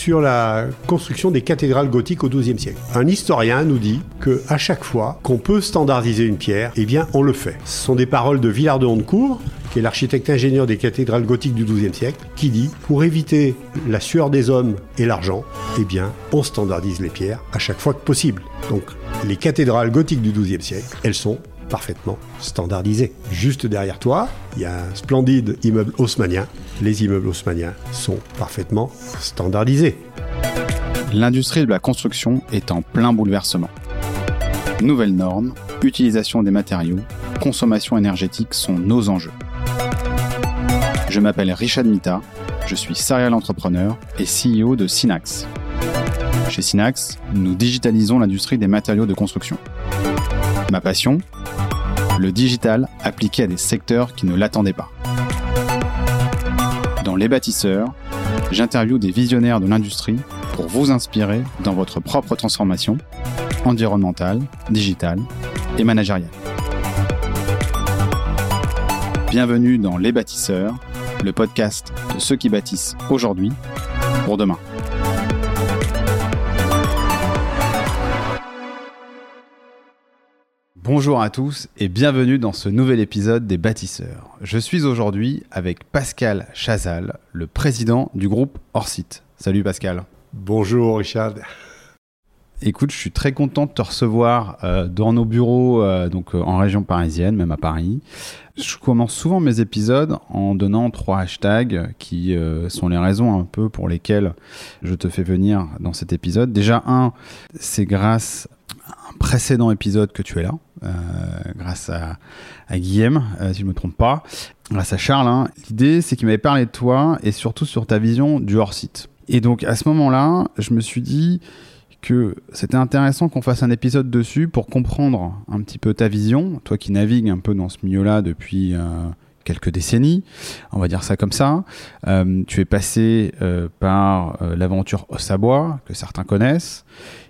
sur la construction des cathédrales gothiques au XIIe siècle. Un historien nous dit que à chaque fois qu'on peut standardiser une pierre, eh bien on le fait. Ce sont des paroles de Villard de Honnecourt, qui est l'architecte ingénieur des cathédrales gothiques du XIIe siècle, qui dit pour éviter la sueur des hommes et l'argent, eh bien on standardise les pierres à chaque fois que possible. Donc les cathédrales gothiques du XIIe siècle, elles sont parfaitement standardisées. Juste derrière toi, il y a un splendide immeuble haussmanien. Les immeubles haussmanniens sont parfaitement standardisés. L'industrie de la construction est en plein bouleversement. Nouvelles normes, utilisation des matériaux, consommation énergétique sont nos enjeux. Je m'appelle Richard Mita, je suis serial entrepreneur et CEO de Synax. Chez Synax, nous digitalisons l'industrie des matériaux de construction. Ma passion Le digital appliqué à des secteurs qui ne l'attendaient pas. Dans Les bâtisseurs, j'interviewe des visionnaires de l'industrie pour vous inspirer dans votre propre transformation environnementale, digitale et managériale. Bienvenue dans Les bâtisseurs, le podcast de ceux qui bâtissent aujourd'hui pour demain. Bonjour à tous et bienvenue dans ce nouvel épisode des bâtisseurs. Je suis aujourd'hui avec Pascal Chazal, le président du groupe Orsite. Salut Pascal. Bonjour Richard. Écoute, je suis très content de te recevoir euh, dans nos bureaux, euh, donc euh, en région parisienne, même à Paris. Je commence souvent mes épisodes en donnant trois hashtags qui sont les raisons un peu pour lesquelles je te fais venir dans cet épisode. Déjà, un, c'est grâce à un précédent épisode que tu es là, grâce à, Guillaume, si je ne me trompe pas, grâce à Charles. hein. L'idée, c'est qu'il m'avait parlé de toi et surtout sur ta vision du hors-site. Et donc, à ce moment-là, je me suis dit que c'était intéressant qu'on fasse un épisode dessus pour comprendre un petit peu ta vision, toi qui navigues un peu dans ce milieu-là depuis euh, quelques décennies, on va dire ça comme ça. Euh, tu es passé euh, par euh, l'aventure Ossabois, que certains connaissent.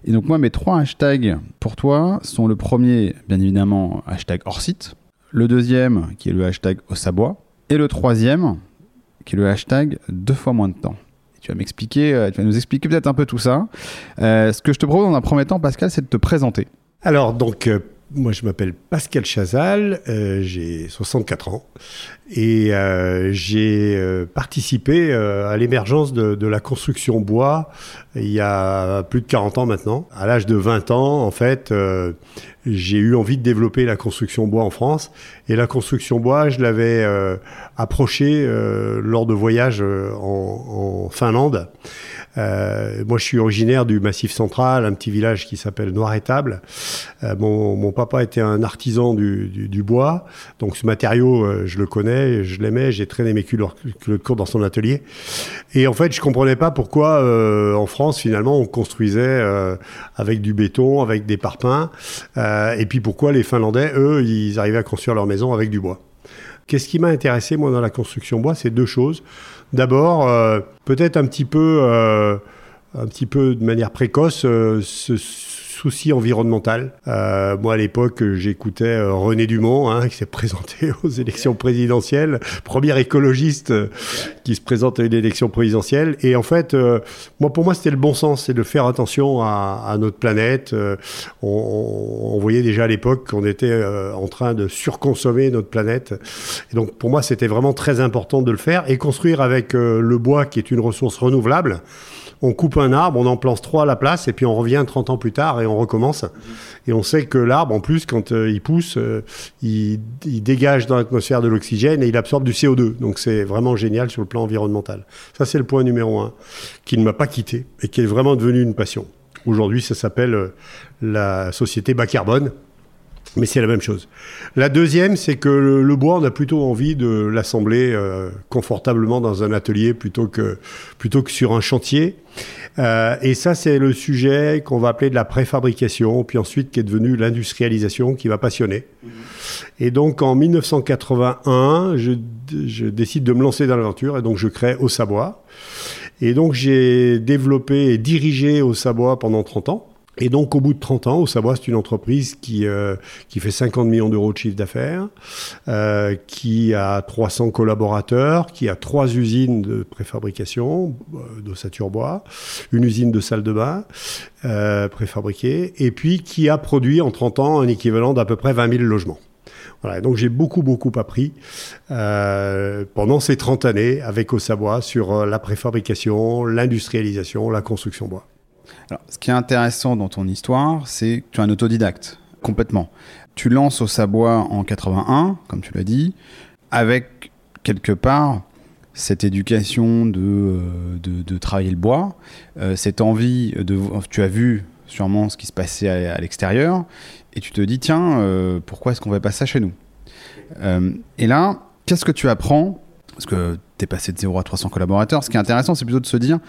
Et donc moi, mes trois hashtags pour toi sont le premier, bien évidemment, hashtag hors site, le deuxième, qui est le hashtag Ossabois, et le troisième, qui est le hashtag deux fois moins de temps. Tu vas m'expliquer, tu vas nous expliquer peut-être un peu tout ça. Ce que je te propose dans un premier temps, Pascal, c'est de te présenter. Alors, donc, moi, je m'appelle Pascal Chazal, euh, j'ai 64 ans et euh, j'ai euh, participé à l'émergence de, la construction bois il y a plus de 40 ans maintenant. À l'âge de 20 ans, en fait, j'ai eu envie de développer la construction bois en France. Et la construction bois, je l'avais approchée lors de voyages en Finlande. Euh, moi, je suis originaire du Massif Central, un petit village qui s'appelle Noiretable. Euh, mon, papa était un artisan du, bois, donc ce matériau, euh, je le connais, je l'aimais, j'ai traîné mes culottes dans son atelier. Et en fait, je comprenais pas pourquoi euh, en France, finalement, on construisait avec du béton, avec des parpaings, et puis pourquoi les Finlandais, eux, ils arrivaient à construire leur maison avec du bois. Qu'est-ce qui m'a intéressé, moi, dans la construction bois C'est deux choses. D'abord, euh, peut-être un petit peu, euh, un petit peu de manière précoce, euh, souci environnemental. Euh, moi, à l'époque, j'écoutais euh, René Dumont, hein, qui s'est présenté aux élections présidentielles, premier écologiste euh, qui se présente à une élection présidentielle. Et en fait, moi, pour moi, c'était le bon sens, c'est de faire attention à, notre planète. On, on- voyait déjà à l'époque qu'on était en train de surconsommer notre planète. Et donc, pour moi, c'était vraiment très important de le faire et construire avec le bois, qui est une ressource renouvelable. On coupe un arbre, on en plante trois à la place, et puis on revient 30 ans plus tard et on recommence. Et on sait que l'arbre, en plus, quand euh, il pousse, euh, il, dégage dans l'atmosphère de l'oxygène et il absorbe du CO2. Donc c'est vraiment génial sur le plan environnemental. Ça, c'est le point numéro un, qui ne m'a pas quitté et qui est vraiment devenu une passion. Aujourd'hui, ça s'appelle euh, la société bas carbone. Mais c'est la même chose. La deuxième, c'est que le, le bois, on a plutôt envie de l'assembler euh, confortablement dans un atelier plutôt que, plutôt que sur un chantier. Euh, et ça, c'est le sujet qu'on va appeler de la préfabrication, puis ensuite qui est devenu l'industrialisation, qui va passionner. Et donc en 1981, je, je décide de me lancer dans l'aventure et donc je crée Au Sabois. Et donc j'ai développé et dirigé Au Sabois pendant 30 ans. Et donc, au bout de 30 ans, Savoie, c'est une entreprise qui, euh, qui fait 50 millions d'euros de chiffre d'affaires, euh, qui a 300 collaborateurs, qui a trois usines de préfabrication euh, d'ossature bois, une usine de salle de bain euh, préfabriquée, et puis qui a produit en 30 ans un équivalent d'à peu près 20 000 logements. Voilà, donc j'ai beaucoup, beaucoup appris euh, pendant ces 30 années avec Savoie sur euh, la préfabrication, l'industrialisation, la construction bois. Alors, ce qui est intéressant dans ton histoire, c'est que tu es un autodidacte, complètement. Tu lances au Sabois en 81, comme tu l'as dit, avec quelque part cette éducation de, euh, de, travailler le bois, euh, cette envie de... Tu as vu sûrement ce qui se passait à, l'extérieur, et tu te dis, tiens, euh, pourquoi est-ce qu'on ne fait pas ça chez nous? Et là, qu'est-ce que tu apprends? Parce que tu es passé de 0 à 300 collaborateurs. Ce qui est intéressant, c'est plutôt de se dire,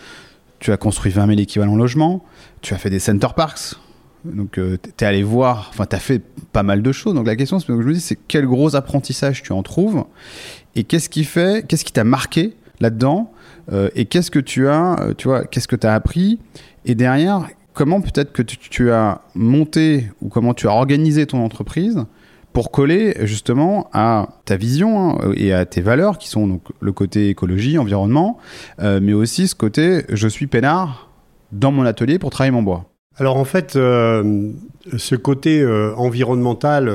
tu as construit 20 000 équivalents logements, tu as fait des center parks, donc euh, tu es allé voir, enfin tu as fait pas mal de choses. Donc la question, que je me dis, c'est quel gros apprentissage tu en trouves et qu'est-ce qui fait, qu'est-ce qui t'a marqué là-dedans euh, et qu'est-ce que tu as, euh, appris et derrière, comment peut-être que tu as monté ou comment tu as organisé ton entreprise pour coller justement à ta vision hein, et à tes valeurs qui sont donc le côté écologie, environnement, euh, mais aussi ce côté je suis peinard dans mon atelier pour travailler mon bois. Alors en fait, euh, ce côté euh, environnemental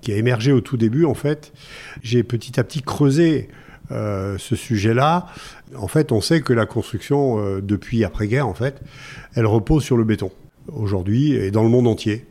qui a émergé au tout début, en fait, j'ai petit à petit creusé ce sujet-là. En fait, on sait que la construction, depuis après-guerre, en fait, elle repose sur le béton aujourd'hui et dans le monde entier.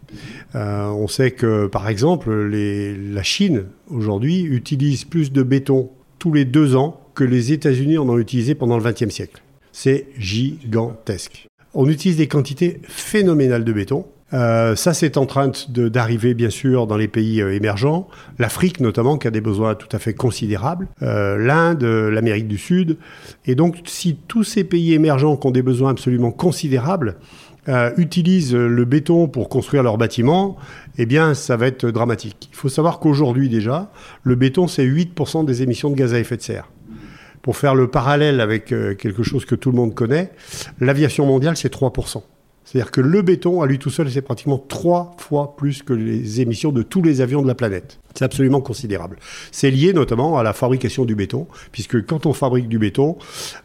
Euh, on sait que, par exemple, la Chine, aujourd'hui, utilise plus de béton tous les deux ans que les États-Unis en ont utilisé pendant le XXe siècle. C'est gigantesque. On utilise des quantités phénoménales de béton. Euh, ça, c'est en train d'arriver, bien sûr, dans les pays euh, émergents. L'Afrique, notamment, qui a des besoins tout à fait considérables. L'Inde, l'Amérique du Sud. Et donc, si tous ces pays émergents qui ont des besoins absolument considérables euh, utilisent le béton pour construire leurs bâtiments, eh bien, ça va être dramatique. Il faut savoir qu'aujourd'hui, déjà, le béton, c'est 8% des émissions de gaz à effet de serre. Pour faire le parallèle avec euh, quelque chose que tout le monde connaît, l'aviation mondiale, c'est 3%. C'est-à-dire que le béton, à lui tout seul, c'est pratiquement trois fois plus que les émissions de tous les avions de la planète. C'est absolument considérable. C'est lié notamment à la fabrication du béton, puisque quand on fabrique du béton,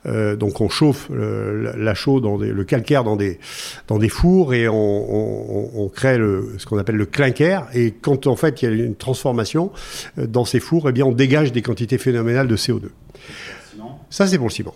euh, donc on chauffe euh, la- chaux dans des- le calcaire dans des, dans des fours et on, on- on- on crée le, ce qu'on appelle le clinker. Et quand en fait il y a une transformation euh, dans ces fours, eh bien on dégage des quantités phénoménales de CO2. Ça, c'est pour le ciment.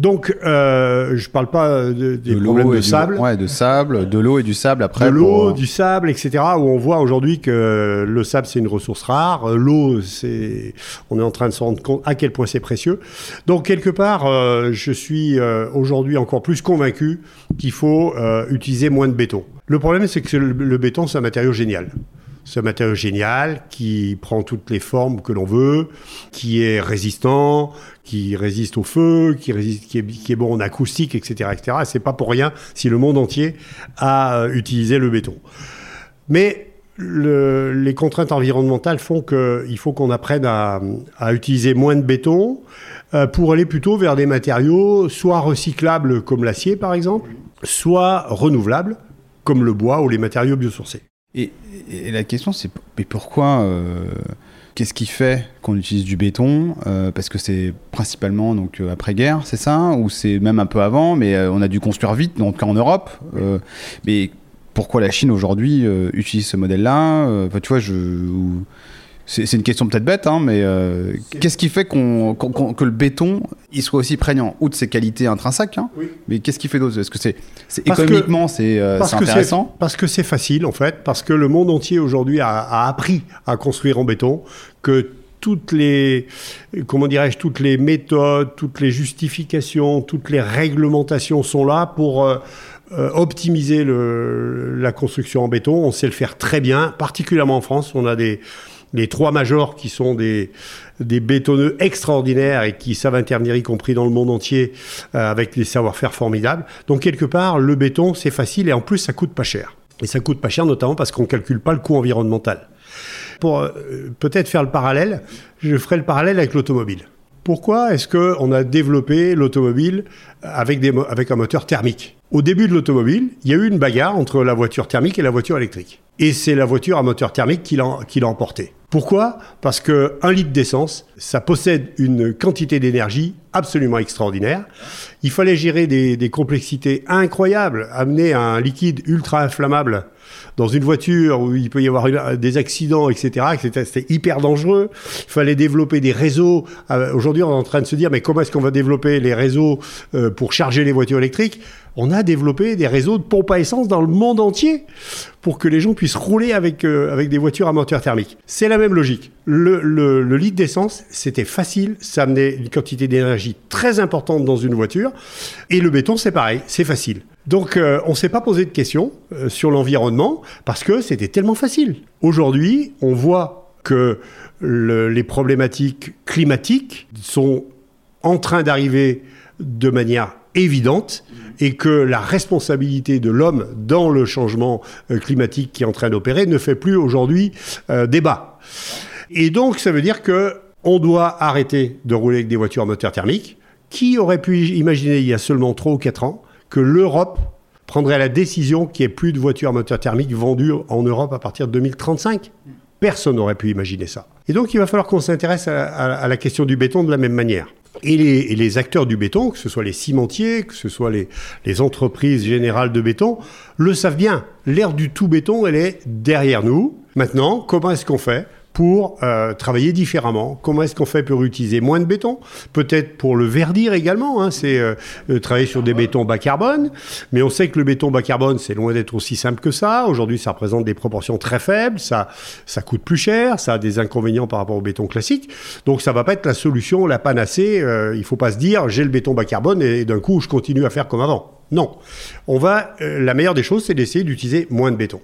Donc, euh, je ne parle pas de- des De l'eau problèmes et de du- sable Ouais, de sable, de l'eau et du sable après. de l'eau, pour- du sable, etc. Où on voit aujourd'hui que le sable c'est une ressource rare, Euh, l'eau c'est, on est en train de se rendre compte à quel point c'est précieux. Donc quelque part, euh, je suis euh, aujourd'hui encore plus convaincu qu'il faut euh, utiliser moins de béton. Le problème c'est que le, le béton c'est un matériau génial. C'est un matériau génial qui prend toutes les formes que l'on veut, qui est résistant, qui résiste au feu, qui, résiste, qui, est, bon en acoustique, etc. etc. Et c'est pas pour rien si le monde entier a euh, utilisé le béton. Mais le- les contraintes environnementales font qu'il faut qu'on apprenne à, à utiliser moins de béton euh, pour aller plutôt vers des matériaux soit recyclables comme l'acier par exemple, soit renouvelables comme le bois ou les matériaux biosourcés. Et, la question, c'est mais pourquoi euh, Qu'est-ce qui fait qu'on utilise du béton Euh, Parce que c'est principalement donc euh, après-guerre, c'est ça? Ou c'est même un peu avant, mais on a dû construire vite, donc en Europe. Mais pourquoi la Chine aujourd'hui utilise ce modèle-là? Enfin, Tu vois, je. C'est une question peut-être bête, hein, mais euh, qu'est-ce qui fait qu'on, que le béton il soit aussi prégnant Outre ses qualités intrinsèques, hein, Oui. mais qu'est-ce qui fait d'autre? Est-ce que c'est, que- économiquement c'est, euh, c'est que intéressant? Parce que c'est facile, en fait, parce que le monde entier aujourd'hui a, a appris à construire en béton, que toutes les, comment dirais-je, toutes les méthodes, toutes les justifications, toutes les réglementations sont là pour euh, euh, optimiser le- la construction en béton. On sait le faire très bien, particulièrement en France. On a des les trois majors qui sont des, des bétonneux extraordinaires et qui savent intervenir, y compris dans le monde entier, euh, avec des savoir-faire formidables. Donc, quelque part, le béton, c'est facile et en plus, ça coûte pas cher. Et ça coûte pas cher notamment parce qu'on calcule pas le coût environnemental. Pour euh, peut-être faire le parallèle, je ferai le parallèle avec l'automobile. Pourquoi est-ce qu'on a développé l'automobile avec, un moteur thermique? Au début de l'automobile, il y a eu une bagarre entre la voiture thermique et la voiture électrique. Et c'est la voiture à moteur thermique qui l'a emporté. Pourquoi? Parce que un litre d'essence, ça possède une quantité d'énergie absolument extraordinaire. Il fallait gérer des, des, complexités incroyables, amener un liquide ultra inflammable dans une voiture où il peut y avoir des accidents, etc. C'était hyper dangereux. Il fallait développer des réseaux. Euh, aujourd'hui, on est en train de se dire, mais comment est-ce qu'on va développer les réseaux euh, pour charger les voitures électriques? On a développé des réseaux de pompes à essence dans le monde entier pour que les gens puissent rouler avec, euh, avec des voitures à moteur thermique. C'est la même logique. Le, le litre d'essence, c'était facile, ça amenait une quantité d'énergie très importante dans une voiture. Et le béton, c'est pareil, c'est facile. Donc euh, on ne s'est pas posé de questions euh, sur l'environnement parce que c'était tellement facile. Aujourd'hui, on voit que les problématiques climatiques sont en train d'arriver de manière évidente et que la responsabilité de l'homme dans le changement euh, climatique qui est en train d'opérer ne fait plus aujourd'hui débat. Et donc ça veut dire que on doit arrêter de rouler avec des voitures à moteur thermique. Qui aurait pu imaginer il y a seulement 3 ou 4 ans que l'Europe prendrait la décision qu'il n'y ait plus de voitures à moteur thermique vendues en Europe à partir de 2035. Personne n'aurait pu imaginer ça. Et donc il va falloir qu'on s'intéresse à, la question du béton de la même manière. Et les, acteurs du béton, que ce soit les cimentiers, que ce soit les, les entreprises générales de béton, le savent bien. L'ère du tout béton, elle est derrière nous. Maintenant, comment est-ce qu'on fait pour euh, travailler différemment. Comment est-ce qu'on fait pour utiliser moins de béton? Peut-être pour le verdir également, hein, c'est euh, euh, travailler sur des bétons bas carbone, mais on sait que le béton bas carbone, c'est loin d'être aussi simple que ça. Aujourd'hui, ça représente des proportions très faibles, ça, ça coûte plus cher, ça a des inconvénients par rapport au béton classique, donc ça va pas être la solution, la panacée. il il faut pas se dire, j'ai le béton bas carbone et d'un coup, je continue à faire comme avant. Non. On va, la meilleure des choses, c'est d'essayer d'utiliser moins de béton.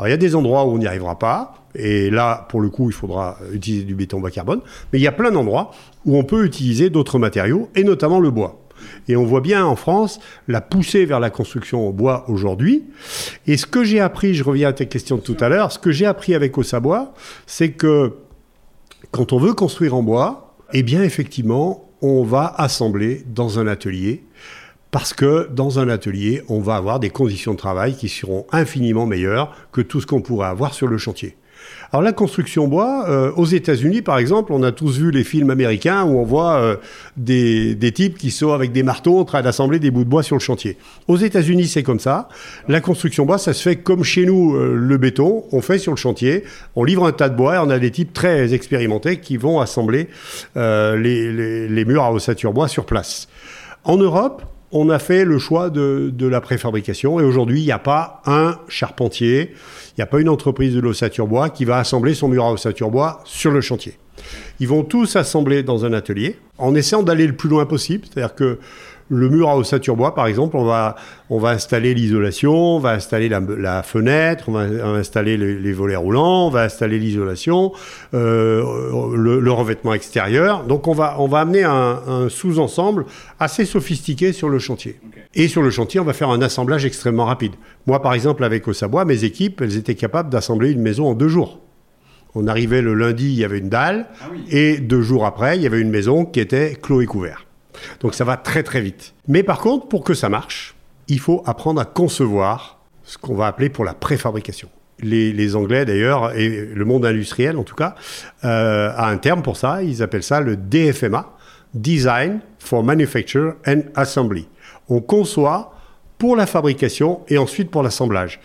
Alors, il y a des endroits où on n'y arrivera pas. Et là, pour le coup, il faudra utiliser du béton bas carbone. Mais il y a plein d'endroits où on peut utiliser d'autres matériaux, et notamment le bois. Et on voit bien en France la poussée vers la construction au bois aujourd'hui. Et ce que j'ai appris, je reviens à ta question de tout à l'heure, ce que j'ai appris avec Osabois, c'est que quand on veut construire en bois, eh bien effectivement, on va assembler dans un atelier parce que dans un atelier, on va avoir des conditions de travail qui seront infiniment meilleures que tout ce qu'on pourrait avoir sur le chantier. Alors la construction bois, euh, aux États-Unis par exemple, on a tous vu les films américains où on voit euh, des, types qui sont avec des marteaux en train d'assembler des bouts de bois sur le chantier. Aux États-Unis, c'est comme ça. La construction bois, ça se fait comme chez nous euh, le béton. On fait sur le chantier, on livre un tas de bois et on a des types très expérimentés qui vont assembler les, les murs à ossature bois sur place. En Europe, on a fait le choix de, la préfabrication et aujourd'hui, il n'y a pas un charpentier, il n'y a pas une entreprise de l'ossature bois qui va assembler son mur à ossature bois sur le chantier. Ils vont tous assembler dans un atelier en essayant d'aller le plus loin possible, c'est-à-dire que le mur à ossature bois, par exemple, on va, on va installer l'isolation, on va installer la, fenêtre, on va, installer les, volets roulants, on va installer l'isolation, euh, le, revêtement extérieur. Donc on va, on va amener un, sous-ensemble assez sophistiqué sur le chantier. Et sur le chantier, on va faire un assemblage extrêmement rapide. Moi, par exemple, avec Osabois, mes équipes, elles étaient capables d'assembler une maison en deux jours. On arrivait le lundi, il y avait une dalle, ah et deux jours après, il y avait une maison qui était clos et couvert. Donc ça va très très vite. Mais par contre, pour que ça marche, il faut apprendre à concevoir ce qu'on va appeler pour la préfabrication. Les, Anglais d'ailleurs, et le monde industriel en tout cas, euh, a un terme pour ça, ils appellent ça le DFMA, Design for Manufacture and Assembly. On conçoit pour la fabrication et ensuite pour l'assemblage.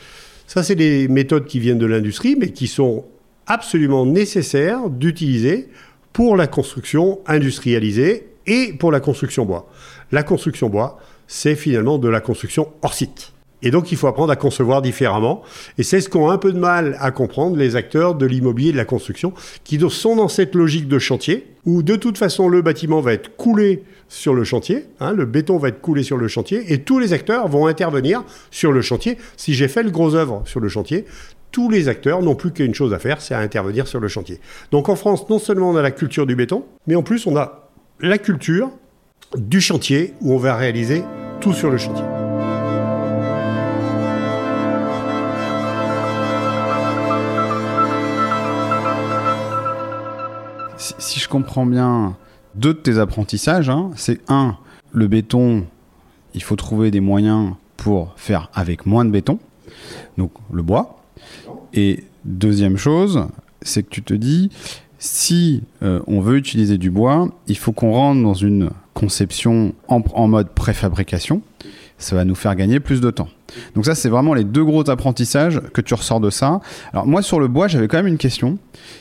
Ça, c'est des méthodes qui viennent de l'industrie, mais qui sont absolument nécessaires d'utiliser pour la construction industrialisée et pour la construction bois. La construction bois, c'est finalement de la construction hors site. Et donc, il faut apprendre à concevoir différemment. Et c'est ce qu'ont un peu de mal à comprendre les acteurs de l'immobilier et de la construction, qui sont dans cette logique de chantier, où de toute façon, le bâtiment va être coulé sur le chantier, hein, le béton va être coulé sur le chantier, et tous les acteurs vont intervenir sur le chantier. Si j'ai fait le gros œuvre sur le chantier, tous les acteurs n'ont plus qu'une chose à faire, c'est à intervenir sur le chantier. Donc en France, non seulement on a la culture du béton, mais en plus on a la culture du chantier où on va réaliser tout sur le chantier. Si, je comprends bien, deux de tes apprentissages. hein. C'est un, le béton, il faut trouver des moyens pour faire avec moins de béton, donc le bois. Et deuxième chose, c'est que tu te dis, si euh, on veut utiliser du bois, il faut qu'on rentre dans une conception en, mode préfabrication. Ça va nous faire gagner plus de temps. Donc ça, c'est vraiment les deux gros apprentissages que tu ressors de ça. Alors moi, sur le bois, j'avais quand même une question.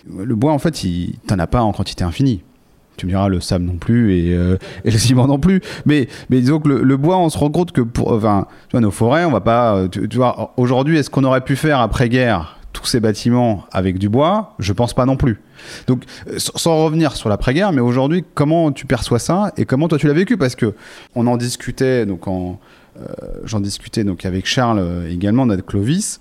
Le bois, en fait, il- t'en as pas en quantité infinie. Tu me diras le sable non plus et, euh, le ciment non plus. Mais, mais disons que le, bois, on se rend compte que pour enfin, tu nos forêts, on va pas. euh, Tu, tu vois, aujourd'hui, est-ce qu'on aurait pu faire après-guerre tous ces bâtiments avec du bois? Je pense pas non plus. Donc, euh, sans revenir sur l'après-guerre, mais aujourd'hui, comment tu perçois ça et comment toi tu l'as vécu? Parce que on en discutait donc en euh, j'en discutais donc avec Charles euh, également, notre Clovis,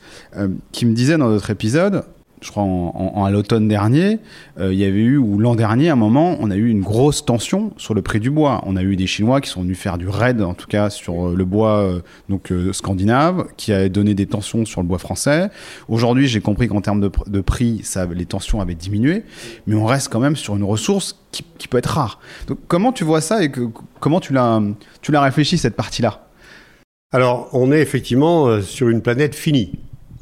qui me disait dans notre épisode, je crois en, à l'automne dernier, euh, il y avait eu, ou l'an dernier, à un moment, on a eu une grosse tension sur le prix du bois. On a eu des Chinois qui sont venus faire du raid, en tout cas, sur euh, le bois euh, donc, scandinave, qui a donné des tensions sur le bois français. Aujourd'hui, j'ai compris qu'en termes de, pr- de prix, les tensions avaient diminué, mais on reste quand même sur une ressource qui, peut être rare. Donc, comment tu vois ça et que, comment tu l'as, réfléchi, cette partie-là? Alors, on est effectivement sur une planète finie.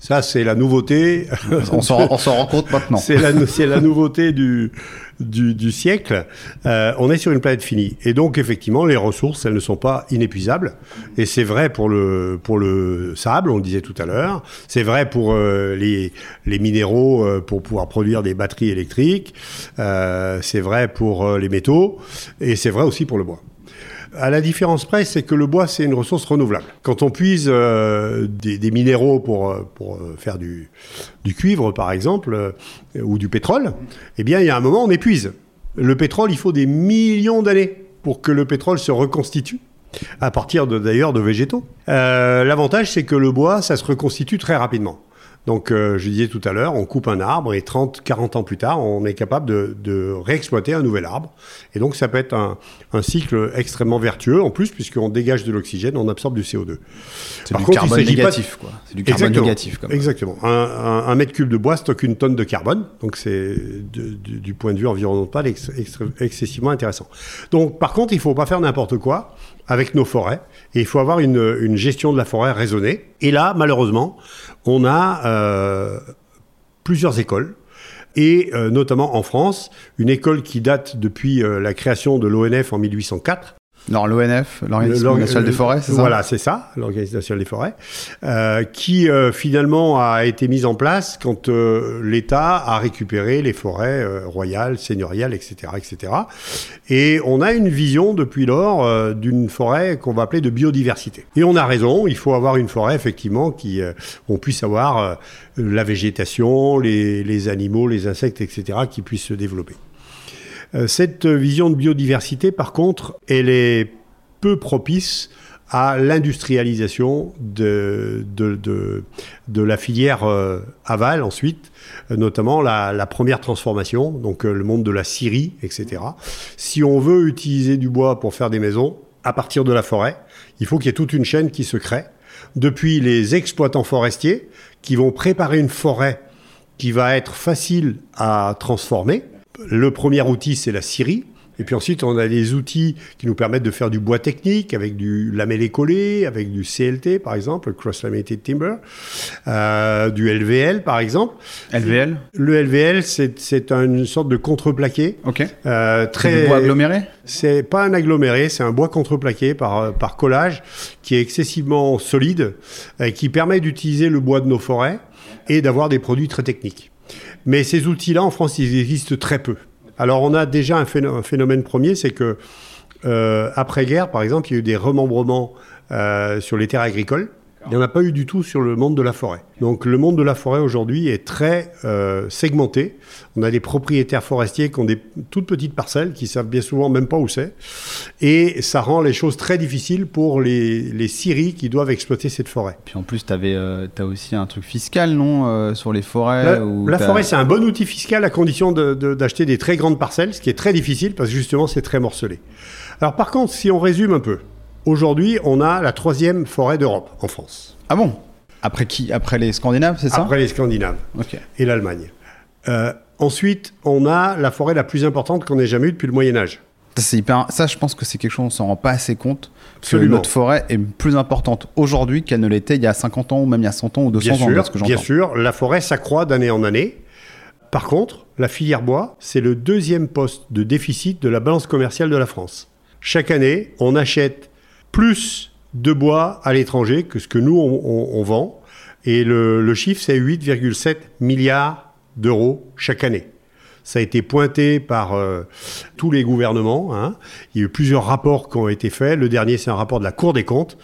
Ça, c'est la nouveauté. On s'en rend compte maintenant. C'est la, nouveauté du, du, du siècle. Euh, on est sur une planète finie. Et donc, effectivement, les ressources, elles ne sont pas inépuisables. Et c'est vrai pour le, pour le sable, on le disait tout à l'heure. C'est vrai pour euh, les, les minéraux euh, pour pouvoir produire des batteries électriques. C'est vrai pour les métaux. Et c'est vrai aussi pour le bois. À la différence près, c'est que le bois, c'est une ressource renouvelable. Quand on puise euh, des, minéraux pour, euh, pour euh, faire du, du cuivre, par exemple, ou du pétrole, eh bien, il y a un moment, on épuise. Le pétrole, il faut des millions d'années pour que le pétrole se reconstitue, à partir d'ailleurs de végétaux. L'avantage, c'est que le bois, ça se reconstitue très rapidement. Donc, euh, je disais tout à l'heure, on coupe un arbre et 30, 40 ans plus tard, on est capable de, de réexploiter un nouvel arbre. Et donc, ça peut être un, un cycle extrêmement vertueux, en plus, puisqu'on dégage de l'oxygène, on absorbe du CO2. C'est du carbone négatif, quoi. C'est du carbone Exactement. négatif, Exactement. Un, un- un mètre cube de bois stocke une tonne de carbone, donc c'est du, point de vue environnemental ex- excessivement intéressant. Donc, par contre, il ne faut pas faire n'importe quoi avec nos forêts, et il faut avoir une, une gestion de la forêt raisonnée. Et là, malheureusement, on a euh, plusieurs écoles. Et euh, notamment en France, une école qui date depuis euh, la création de l'ONF en 1804, Alors l'ONF, l'Organisation des forêts, c'est ça Voilà, c'est ça, l'Organisation nationale des forêts, euh, qui euh, finalement a été mise en place quand euh, l'État a récupéré les forêts royales, seigneuriales, etc., etc. Et on a une vision depuis lors d'une forêt qu'on va appeler de biodiversité. Et on a raison, il faut avoir une forêt effectivement qui, on puisse avoir la végétation, les, les animaux, les insectes, etc., qui puissent se développer. Euh, Cette vision de biodiversité, par contre, elle est peu propice à l'industrialisation de, de, de, de la filière euh, aval ensuite, euh, notamment la, la première transformation, donc le monde de la scierie, etc. Si on veut utiliser du bois pour faire des maisons, à partir de la forêt, il faut qu'il y ait toute une chaîne qui se crée, depuis les exploitants forestiers qui vont préparer une forêt qui va être facile à transformer. Le premier outil, c'est la scierie. Et puis ensuite, on a des outils qui nous permettent de faire du bois technique avec du lamellé collé, avec du CLT par exemple, Cross Laminated Timber, euh, du LVL par exemple. LVL Le LVL, c'est une sorte de contreplaqué. Ok. Euh, C'est très du bois aggloméré? C'est pas un aggloméré, c'est un bois contreplaqué par, par collage qui est excessivement solide et qui permet d'utiliser le bois de nos forêts et d'avoir des produits très techniques. Mais ces outils-là, en France, ils existent très peu. Alors, on a déjà un phéno- un phénomène premier, c'est que euh, après-guerre, par exemple, il y a eu des remembrements euh, sur les terres agricoles. Il n'y en a pas eu du tout sur le monde de la forêt. Donc le monde de la forêt aujourd'hui est très euh, segmenté. On a des propriétaires forestiers qui ont des toutes petites parcelles, qui savent bien souvent même pas où c'est. Et ça rend les choses très difficiles pour les, les scieries qui doivent exploiter cette forêt. Puis en plus, tu as aussi un truc fiscal, non euh, Sur les forêts La, où la t'as- forêt, c'est un bon outil fiscal à condition de- de- d'acheter des très grandes parcelles, ce qui est très difficile parce que justement, c'est très morcelé. Alors par contre, si on résume un peu, aujourd'hui, on a la troisième forêt d'Europe en France, Ah bon? Après qui? Après les Scandinaves, c'est ça? Après les Scandinaves Ok. et l'Allemagne. Euh, ensuite, on a la forêt la plus importante qu'on ait jamais eue depuis le Moyen Âge. Ça, hyper... ça, je pense que c'est quelque chose, on s'en rend pas assez compte. Absolument. Que notre forêt est plus importante aujourd'hui qu'elle ne l'était il y a 50 ans, ou même il y a 100 ans, ou 200 bien ans. Sûr, ce que bien sûr, la forêt s'accroît d'année en année. Par contre, la filière bois, c'est le deuxième poste de déficit de la balance commerciale de la France. Chaque année, on achète plus de bois à l'étranger que ce que nous, on, vend. Et le, le chiffre, c'est 8,7 milliards d'euros chaque année. Ça a été pointé par euh, tous les gouvernements. Hein. Il y a eu plusieurs rapports qui ont été faits. Le dernier, c'est un rapport de la Cour des comptes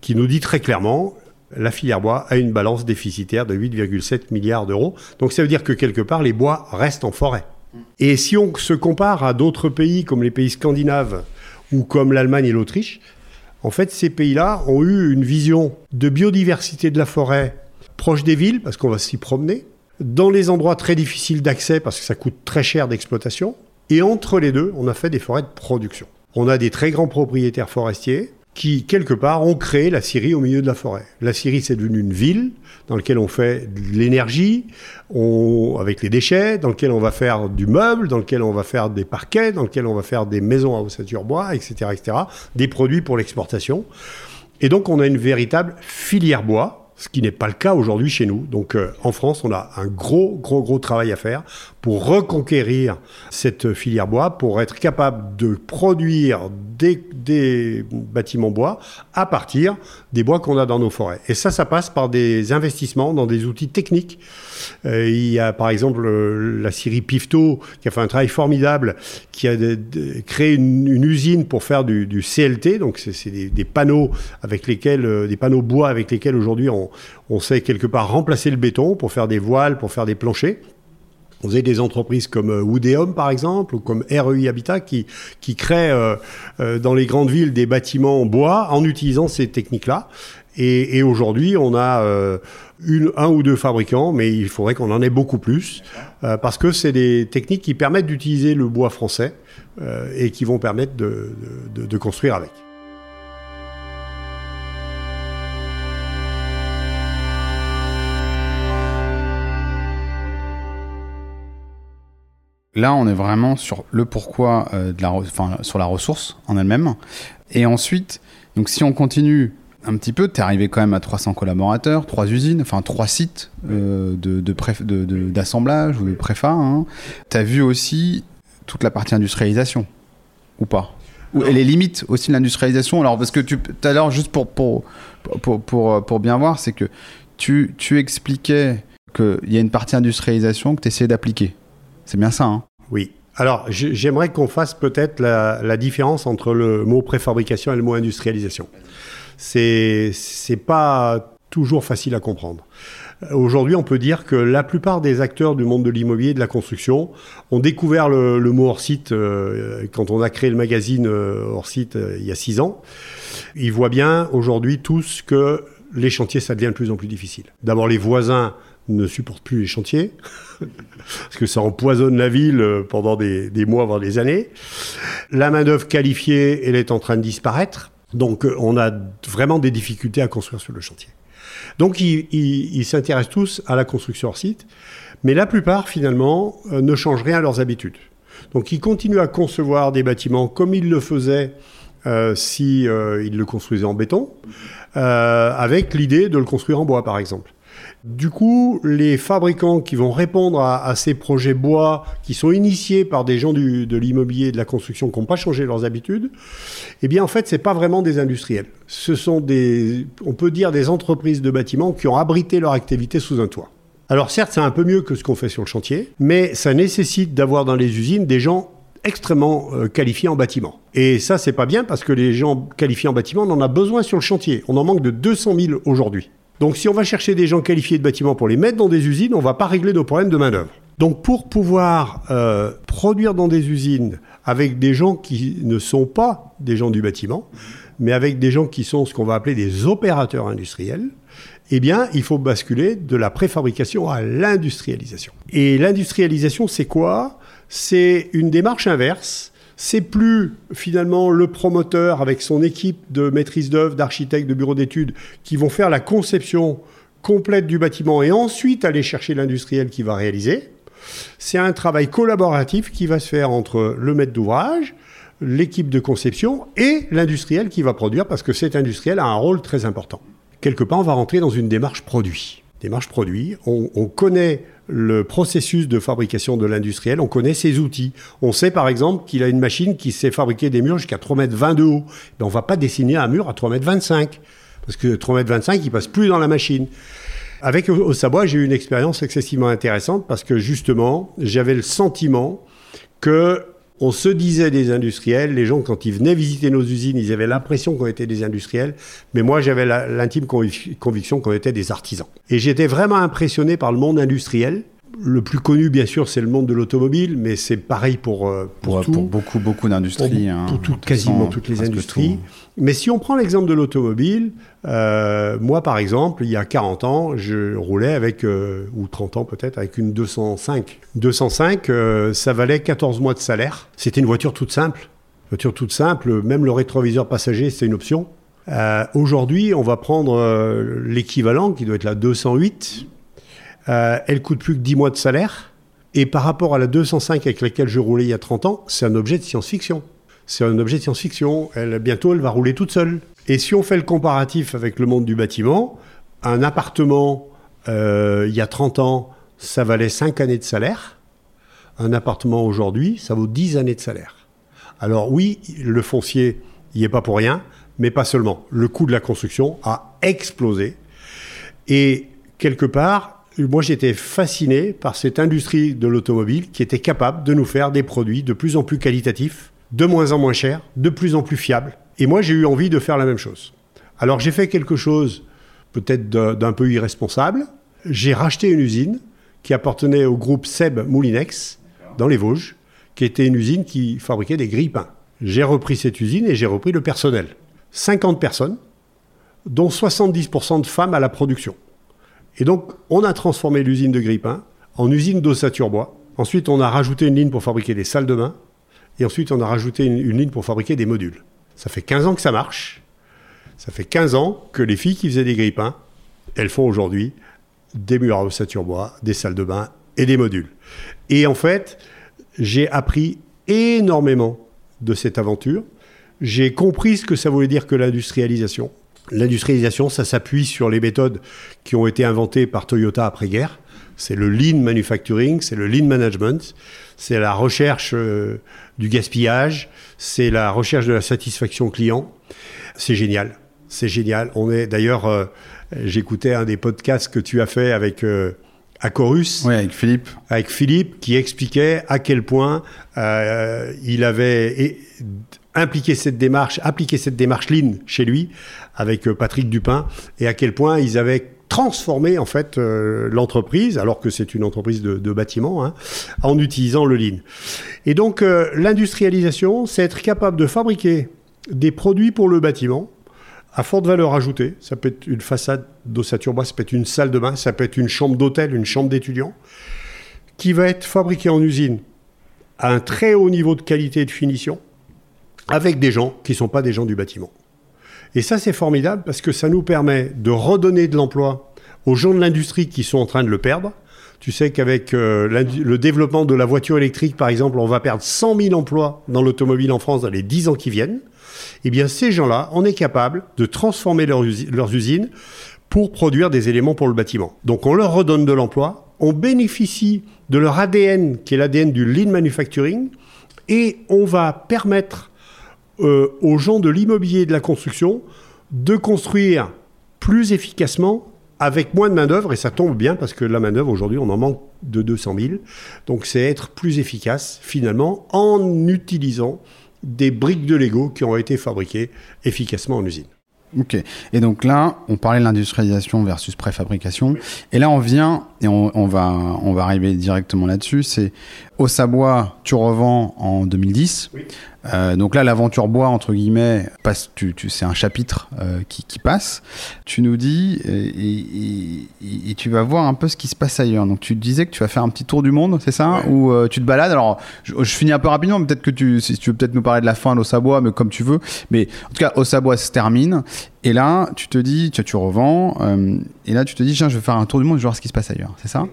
qui nous dit très clairement la filière bois a une balance déficitaire de 8,7 milliards d'euros. Donc ça veut dire que quelque part, les bois restent en forêt. Et si on se compare à d'autres pays comme les pays scandinaves ou comme l'Allemagne et l'Autriche, en fait, ces pays-là ont eu une vision de biodiversité de la forêt proche des villes, parce qu'on va s'y promener, dans les endroits très difficiles d'accès, parce que ça coûte très cher d'exploitation, et entre les deux, on a fait des forêts de production. On a des très grands propriétaires forestiers qui, quelque part, ont créé la Syrie au milieu de la forêt. La Syrie, c'est devenu une ville dans laquelle on fait de l'énergie, avec les déchets, dans laquelle on va faire du meuble, dans lequel on va faire des parquets, dans lequel on va faire des maisons à ossature bois, etc., etc., des produits pour l'exportation. Et donc, on a une véritable filière bois, ce qui n'est pas le cas aujourd'hui chez nous. Donc euh, en France, on a un gros, gros, gros travail à faire pour reconquérir cette filière bois, pour être capable de produire des, bâtiments bois à partir des bois qu'on a dans nos forêts. Et ça, ça passe par des investissements dans des outils techniques. Euh, il y a par exemple euh, la Syrie Pifto qui a fait un travail formidable, qui a créé une, usine pour faire du, CLT, donc c'est des, panneaux avec lesquels, des panneaux bois avec lesquels aujourd'hui on, on sait quelque part remplacer le béton pour faire des voiles, pour faire des planchers. Vous avez des entreprises comme Woodeum, par exemple, ou comme REI Habitat, qui, qui créent euh, euh, dans les grandes villes des bâtiments en bois en utilisant ces techniques-là. Et, aujourd'hui, on a euh, un ou deux fabricants, mais il faudrait qu'on en ait beaucoup plus, euh, parce que c'est des techniques qui permettent d'utiliser le bois français euh, et qui vont permettre de, de construire avec. Là, on est vraiment sur le pourquoi euh, de la, enfin, sur la ressource en elle-même. Et ensuite, donc si on continue un petit peu, tu es arrivé quand même à 300 collaborateurs, trois usines, enfin trois sites euh, d'assemblage de, de, de, ou de préfa. Hein. Tu as vu aussi toute la partie industrialisation, ou pas? Ou, Et les limites aussi de l'industrialisation? Alors, parce que tout à l'heure, juste pour, pour, pour, pour, pour bien voir, c'est que tu, tu expliquais qu'il y a une partie industrialisation que tu essayais d'appliquer. C'est bien ça, hein Oui. Alors, j'aimerais qu'on fasse peut-être la, différence entre le mot préfabrication et le mot industrialisation. C'est pas toujours facile à comprendre. Aujourd'hui, on peut dire que la plupart des acteurs du monde de l'immobilier et de la construction ont découvert le, mot hors site euh, quand on a créé le magazine euh, hors site euh, il y a six ans. Ils voient bien aujourd'hui tous que les chantiers, ça devient de plus en plus difficile. D'abord, les voisins ne supportent plus les chantiers, parce que ça empoisonne la ville pendant des, mois, voire des années. La main-d'œuvre qualifiée, elle est en train de disparaître. Donc, on a vraiment des difficultés à construire sur le chantier. Donc, ils, s'intéressent tous à la construction hors site, mais la plupart, finalement, euh, ne changent rien à leurs habitudes. Donc, ils continuent à concevoir des bâtiments comme ils le faisaient euh, si euh, ils le construisaient en béton, euh, avec l'idée de le construire en bois, par exemple. Du coup, les fabricants qui vont répondre à, ces projets bois, qui sont initiés par des gens du, de l'immobilier et de la construction qui n'ont pas changé leurs habitudes, eh bien, en fait, c'est pas vraiment des industriels. Ce sont des, on peut dire, des entreprises de bâtiments qui ont abrité leur activité sous un toit. Alors, certes, c'est un peu mieux que ce qu'on fait sur le chantier, mais ça nécessite d'avoir dans les usines des gens extrêmement euh, qualifiés en bâtiment. Et ça, c'est pas bien parce que les gens qualifiés en bâtiment, on en a besoin sur le chantier. On en manque de 200 000 aujourd'hui. Donc si on va chercher des gens qualifiés de bâtiment pour les mettre dans des usines, on ne va pas régler nos problèmes de main-d'œuvre. Donc pour pouvoir euh, produire dans des usines avec des gens qui ne sont pas des gens du bâtiment, mais avec des gens qui sont ce qu'on va appeler des opérateurs industriels, eh bien, il faut basculer de la préfabrication à l'industrialisation. Et l'industrialisation, c'est quoi? C'est une démarche inverse c'est plus finalement le promoteur avec son équipe de maîtrise d'œuvre, d'architectes, de bureaux d'études qui vont faire la conception complète du bâtiment et ensuite aller chercher l'industriel qui va réaliser. C'est un travail collaboratif qui va se faire entre le maître d'ouvrage, l'équipe de conception et l'industriel qui va produire, parce que cet industriel a un rôle très important. Quelque part, on va rentrer dans une démarche produit. Démarche produit, on, on connaît le processus de fabrication de l'industriel, on connaît ses outils. On sait par exemple qu'il a une machine qui sait fabriquer des murs jusqu'à 3 mètres 20 de haut. Mais on va pas dessiner un mur à 3 mètres 25, parce que 3 mètres 25, il passe plus dans la machine. Avec Osabois, j'ai eu une expérience excessivement intéressante parce que justement, j'avais le sentiment que on se disait des industriels, les gens quand ils venaient visiter nos usines, ils avaient l'impression qu'on était des industriels, mais moi j'avais l'intime conviction qu'on était des artisans. Et j'étais vraiment impressionné par le monde industriel, le plus connu, bien sûr, c'est le monde de l'automobile, mais c'est pareil pour, euh, pour, pour, beaucoup, beaucoup d'industries. Pour, hein, quasiment toutes les industries. Mais si on prend l'exemple de l'automobile, euh, moi, par exemple, il y a 40 ans, je roulais avec, euh, ou 30 ans peut-être, avec une 205. 205, ça valait 14 mois de salaire. C'était une voiture toute simple. Voiture toute simple, même le rétroviseur passager, c'était une option. Aujourd'hui, on va prendre l'équivalent, qui doit être la 208 euh, elle coûte plus que 10 mois de salaire. Et par rapport à la 205 avec laquelle je roulais il y a 30 ans, c'est un objet de science-fiction. C'est un objet de science-fiction. Elle, bientôt, elle va rouler toute seule. Et si on fait le comparatif avec le monde du bâtiment, un appartement, euh, il y a 30 ans, ça valait 5 années de salaire. Un appartement aujourd'hui, ça vaut 10 années de salaire. Alors oui, le foncier, n'y est pas pour rien, mais pas seulement. Le coût de la construction a explosé. Et quelque part, moi j'étais fasciné par cette industrie de l'automobile qui était capable de nous faire des produits de plus en plus qualitatifs, de moins en moins chers, de plus en plus fiables. Et moi j'ai eu envie de faire la même chose. Alors j'ai fait quelque chose peut-être d'un peu irresponsable. J'ai racheté une usine qui appartenait au groupe Seb Moulinex dans les Vosges, qui était une usine qui fabriquait des grilles pains. J'ai repris cette usine et j'ai repris le personnel. 50 personnes, dont 70% de femmes à la production. Et donc, on a transformé l'usine de Grippin en usine d'ossature bois. Ensuite, on a rajouté une ligne pour fabriquer des salles de bain. Et ensuite, on a rajouté une, ligne pour fabriquer des modules. Ça fait 15 ans que ça marche. Ça fait 15 ans que les filles qui faisaient des grippins, elles font aujourd'hui des murs à ossature bois, des salles de bain et des modules. Et en fait, j'ai appris énormément de cette aventure. J'ai compris ce que ça voulait dire que l'industrialisation. L'industrialisation, ça s'appuie sur les méthodes qui ont été inventées par Toyota après-guerre. C'est le lean manufacturing, c'est le lean management, c'est la recherche euh, du gaspillage, c'est la recherche de la satisfaction client. C'est génial, c'est génial. On est d'ailleurs, euh, j'écoutais un des podcasts que tu as fait avec euh, Acorus. Oui, avec Philippe. Avec Philippe, qui expliquait à quel point il avait impliquer cette démarche, appliquer cette démarche Lean chez lui avec euh, Patrick Dupin et à quel point ils avaient transformé en fait euh, l'entreprise, alors que c'est une entreprise de, bâtiment, hein, en utilisant le Lean. Et donc euh, l'industrialisation, c'est être capable de fabriquer des produits pour le bâtiment à forte valeur ajoutée. Ça peut être une façade d'ossature bois, ça peut être une salle de bain, ça peut être une chambre d'hôtel, une chambre d'étudiant, qui va être fabriquée en usine à un très haut niveau de qualité et de finition avec des gens qui ne sont pas des gens du bâtiment. Et ça, c'est formidable parce que ça nous permet de redonner de l'emploi aux gens de l'industrie qui sont en train de le perdre. Tu sais qu'avec euh, le développement de la voiture électrique, par exemple, on va perdre 100 000 emplois dans l'automobile en France dans les 10 ans qui viennent. Eh bien, ces gens-là, on est capable de transformer leurs usines pour produire des éléments pour le bâtiment. Donc, on leur redonne de l'emploi, on bénéficie de leur ADN, qui est l'ADN du lean manufacturing, et on va permettre euh, aux gens de l'immobilier et de la construction de construire plus efficacement avec moins de main-d'œuvre, et ça tombe bien parce que la main-d'œuvre aujourd'hui, on en manque de 200 000. Donc c'est être plus efficace finalement en utilisant des briques de Lego qui ont été fabriquées efficacement en usine. Ok. Et donc là, on parlait de l'industrialisation versus préfabrication. Et là, on vient, et on, va, on va arriver directement là-dessus, c'est au Sabois, tu revends en 2010. Oui. Euh, donc là, l'aventure bois, entre guillemets, passe, tu, tu, c'est un chapitre euh, qui, qui, passe. Tu nous dis, et, et, tu vas voir un peu ce qui se passe ailleurs. Donc tu disais que tu vas faire un petit tour du monde, c'est ça? Ou euh, tu te balades? Alors, je, finis un peu rapidement, peut-être que tu, si tu veux peut-être nous parler de la fin d'Ossabois, mais comme tu veux. Mais en tout cas, Ossabois se termine. Et là, tu te dis, tu, tu revends. et là, tu te dis, tiens, je vais faire un tour du monde, je vais voir ce qui se passe ailleurs. C'est ça?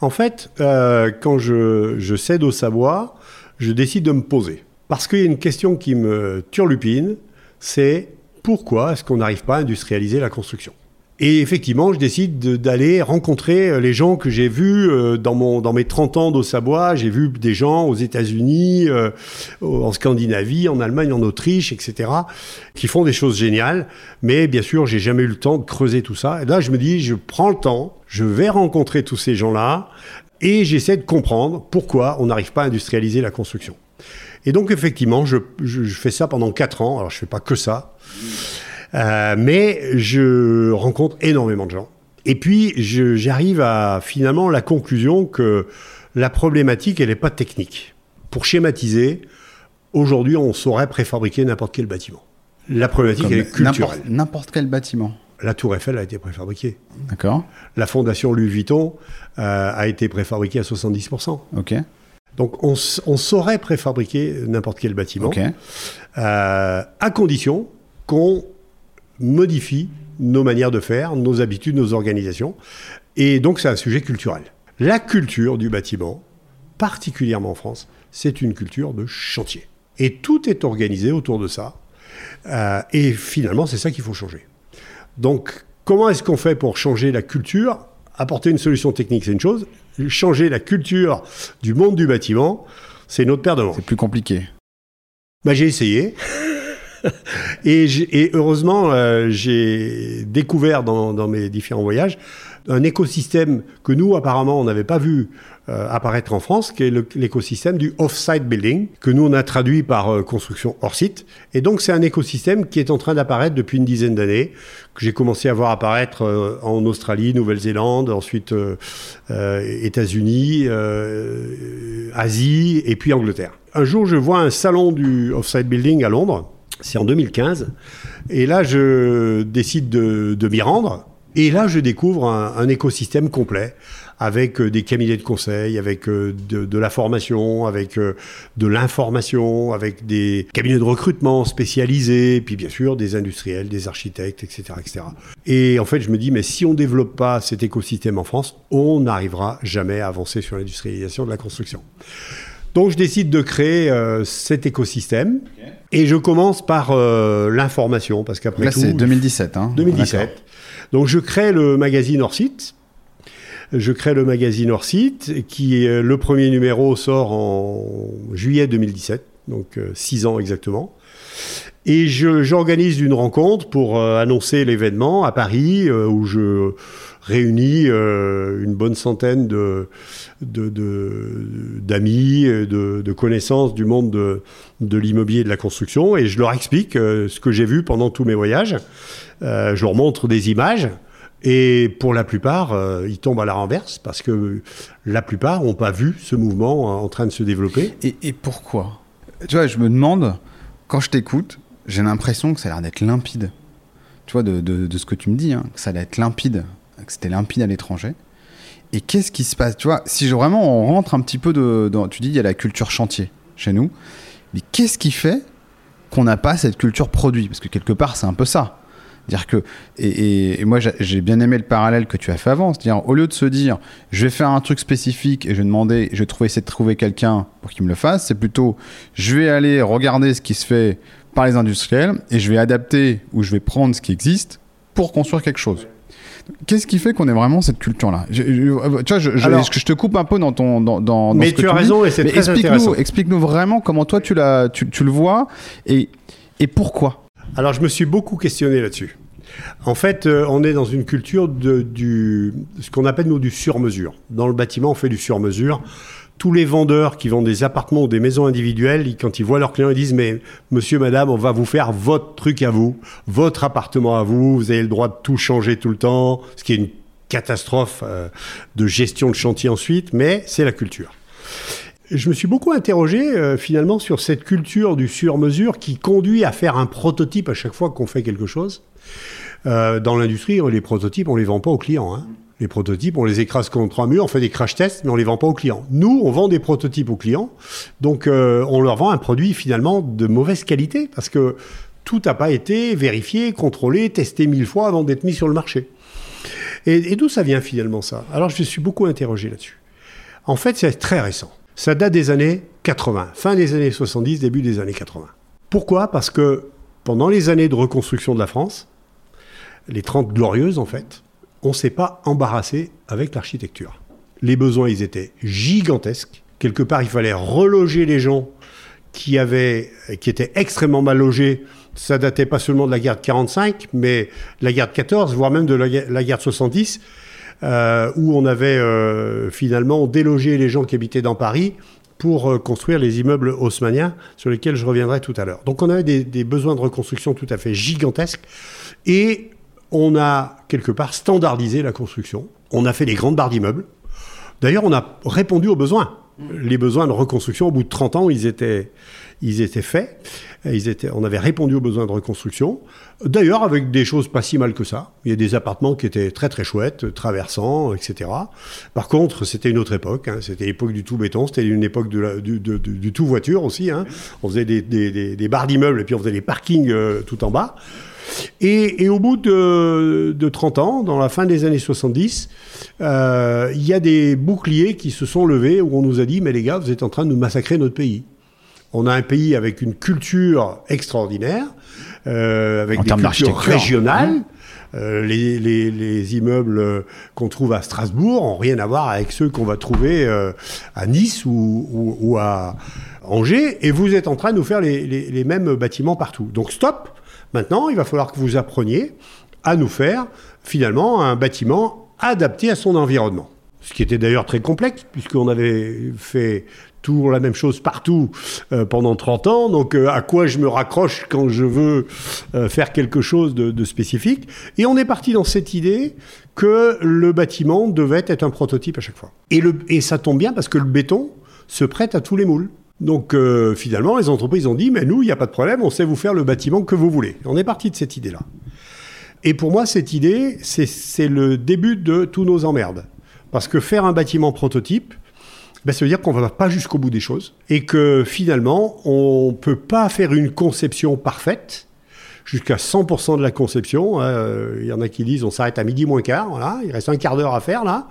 En fait, quand je, je cède au Savoie, je décide de me poser. Parce qu'il y a une question qui me turlupine, c'est pourquoi est-ce qu'on n'arrive pas à industrialiser la construction? Et effectivement, je décide d'aller rencontrer euh, les gens que j'ai vus euh, dans, mon, dans mes 30 ans d'eau Savoie. J'ai vu des gens aux États-Unis, euh, en Scandinavie, en Allemagne, en Autriche, etc., qui font des choses géniales. Mais bien sûr, j'ai jamais eu le temps de creuser tout ça. Et là, je me dis, je prends le temps, je vais rencontrer tous ces gens-là et j'essaie de comprendre pourquoi on n'arrive pas à industrialiser la construction. Et donc, effectivement, je, je, je fais ça pendant 4 ans. Alors, je fais pas que ça. Euh, mais je rencontre énormément de gens. Et puis, j'arrive à finalement la conclusion que la problématique, elle n'est pas technique. Pour schématiser, aujourd'hui, on saurait préfabriquer n'importe quel bâtiment. La problématique, elle est culturelle. N'importe quel bâtiment. La Tour Eiffel a été préfabriquée. D'accord. La fondation Louis Vuitton euh, a été préfabriquée à 70%. Ok. Donc, on, saurait préfabriquer n'importe quel bâtiment. Euh, à condition qu'on modifie nos manières de faire, nos habitudes, nos organisations. Et donc c'est un sujet culturel. La culture du bâtiment, particulièrement en France, c'est une culture de chantier. Et tout est organisé autour de ça. Euh, et finalement, c'est ça qu'il faut changer. Donc, comment est-ce qu'on fait pour changer la culture? Apporter une solution technique, c'est une chose. Changer la culture du monde du bâtiment, c'est notre paire de C'est plus compliqué. Bah, j'ai essayé. et, heureusement, euh, j'ai découvert dans, mes différents voyages un écosystème que nous, apparemment, on n'avait pas vu euh, apparaître en France, qui est l'écosystème du off-site building, que nous, on a traduit par euh, construction hors site. Et donc, c'est un écosystème qui est en train d'apparaître depuis une dizaine d'années, que j'ai commencé à voir apparaître en Australie, Nouvelle-Zélande, ensuite États-Unis, Asie et puis Angleterre. Un jour, je vois un salon du off-site building à Londres, c'est en 2015. Et là, je décide de, m'y rendre. Et là, je découvre un, écosystème complet avec euh, des cabinets de conseil, avec euh, de, la formation, avec euh, de l'information, avec des cabinets de recrutement spécialisés, puis bien sûr des industriels, des architectes, etc., etc. Et en fait, je me dis, mais si on ne développe pas cet écosystème en France, on n'arrivera jamais à avancer sur l'industrialisation de la construction. Donc je décide de créer euh, cet écosystème et je commence par euh, l'information parce qu'après tout... Là c'est 2017. Hein 2017. Donc je crée le magazine hors site. Je crée le magazine hors site qui est le premier numéro sort en juillet 2017, donc euh, six ans exactement. Et j'organise une rencontre pour annoncer l'événement à Paris où je réunit euh, une bonne centaine d'amis, de, connaissances du monde de, de l'immobilier et de la construction, et je leur explique euh, ce que j'ai vu pendant tous mes voyages. Euh, je leur montre des images. Et pour la plupart, ils tombent à la renverse parce que la plupart n'ont pas vu ce mouvement en train de se développer. Et, pourquoi? Tu vois, je me demande, quand je t'écoute, j'ai l'impression que ça a l'air d'être limpide. Tu vois, de, ce que tu me dis, hein, que ça a l'air d'être limpide que c'était limpide à l'étranger. Et qu'est-ce qui se passe? Tu vois, si vraiment on rentre un petit peu de, dans, tu dis il y a la culture chantier chez nous, mais qu'est-ce qui fait qu'on n'a pas cette culture produit? Parce que quelque part, c'est un peu ça. Dire que et, moi j'ai bien aimé le parallèle que tu as fait avant, c'est-à-dire au lieu de se dire je vais faire un truc spécifique et je vais demander, je vais trouver essayer de trouver quelqu'un pour qu'il me le fasse, c'est plutôt je vais aller regarder ce qui se fait par les industriels et je vais adapter ou je vais prendre ce qui existe pour construire quelque chose. Qu'est-ce qui fait qu'on ait vraiment cette culture-là? Tu vois, je, je, te coupe un peu dans ton. Dans, dans mais tu as raison et c'est très explique intéressant. Explique-nous vraiment comment toi tu, tu, tu le vois et, et pourquoi? Alors, je me suis beaucoup questionné là-dessus. En fait, euh, on est dans une culture de du, ce qu'on appelle nous du sur-mesure. Dans le bâtiment, on fait du sur-mesure tous les vendeurs qui vendent des appartements ou des maisons individuelles, quand ils voient leurs clients, ils disent Mais monsieur, madame, on va vous faire votre truc à vous, votre appartement à vous, vous avez le droit de tout changer tout le temps, ce qui est une catastrophe euh, de gestion de chantier ensuite, mais c'est la culture. Je me suis beaucoup interrogé euh, finalement sur cette culture du sur-mesure qui conduit à faire un prototype à chaque fois qu'on fait quelque chose. Euh, dans l'industrie, les prototypes, on les vend pas aux clients. Hein. Les prototypes, on les écrase contre un mur, on fait des crash tests, mais on les vend pas aux clients. Nous, on vend des prototypes aux clients, donc euh, on leur vend un produit finalement de mauvaise qualité parce que tout n'a pas été vérifié, contrôlé, testé mille fois avant d'être mis sur le marché. Et, d'où ça vient finalement ça? Alors je me suis beaucoup interrogé là-dessus. En fait, c'est très récent. Ça date des années 80, fin des années 70, début des années 80. Pourquoi? Parce que pendant les années de reconstruction de la France, les 30 glorieuses en fait, on ne s'est pas embarrassé avec l'architecture. Les besoins, ils étaient gigantesques. Quelque part, il fallait reloger les gens qui, avaient, qui étaient extrêmement mal logés. Ça datait pas seulement de la guerre de 45, mais de la guerre de 14, voire même de la, guerre de 70, euh, où on avait euh, finalement délogé les gens qui habitaient dans Paris pour euh, construire les immeubles haussmanniens, sur lesquels je reviendrai tout à l'heure. Donc on avait des, des, besoins de reconstruction tout à fait gigantesques, et on a quelque part standardisé la construction. On a fait des grandes barres d'immeubles. D'ailleurs, on a répondu aux besoins. Les besoins de reconstruction, au bout de 30 ans, ils étaient, ils étaient faits. On avait répondu aux besoins de reconstruction. D'ailleurs, avec des choses pas si mal que ça. Il y a des appartements qui étaient très très chouettes, traversants, etc. Par contre, c'était une autre époque. Hein. C'était l'époque du tout béton. C'était une époque de du, tout voiture aussi. Hein. On faisait des, barres d'immeubles et puis on faisait des parkings euh, tout en bas. Et, au bout de, 30 ans, dans la fin des années 70, euh, il y a des boucliers qui se sont levés où on nous a dit, mais les gars, vous êtes en train de nous massacrer notre pays. On a un pays avec une culture extraordinaire, euh, avec des cultures régionales. Euh, les, immeubles qu'on trouve à Strasbourg n'ont rien à voir avec ceux qu'on va trouver à Nice ou, à Angers, et vous êtes en train de nous faire les mêmes bâtiments partout. Donc stop, Maintenant, il va falloir que vous appreniez à nous faire finalement un bâtiment adapté à son environnement. Ce qui était d'ailleurs très complexe, puisqu'on avait fait la même chose partout euh, pendant 30 ans. Donc euh, à quoi je me raccroche quand je veux euh, faire quelque chose de, spécifique? Et on est parti dans cette idée que le bâtiment devait être un prototype à chaque fois. Et, le, et ça tombe bien parce que le béton se prête à tous les moules. Donc finalement, les entreprises ont dit, mais nous, il n'y a pas de problème, on sait vous faire le bâtiment que vous voulez. On est parti de cette idée-là. Et pour moi, cette idée, c'est le début de tous nos emmerdes. Parce que faire un bâtiment prototype, ben, ça veut dire qu'on ne va pas jusqu'au bout des choses. Et que finalement, on ne peut pas faire une conception parfaite jusqu'à 100% de la conception. Hein. Il y en a qui disent on s'arrête à midi moins quart, voilà, il reste un quart d'heure à faire là.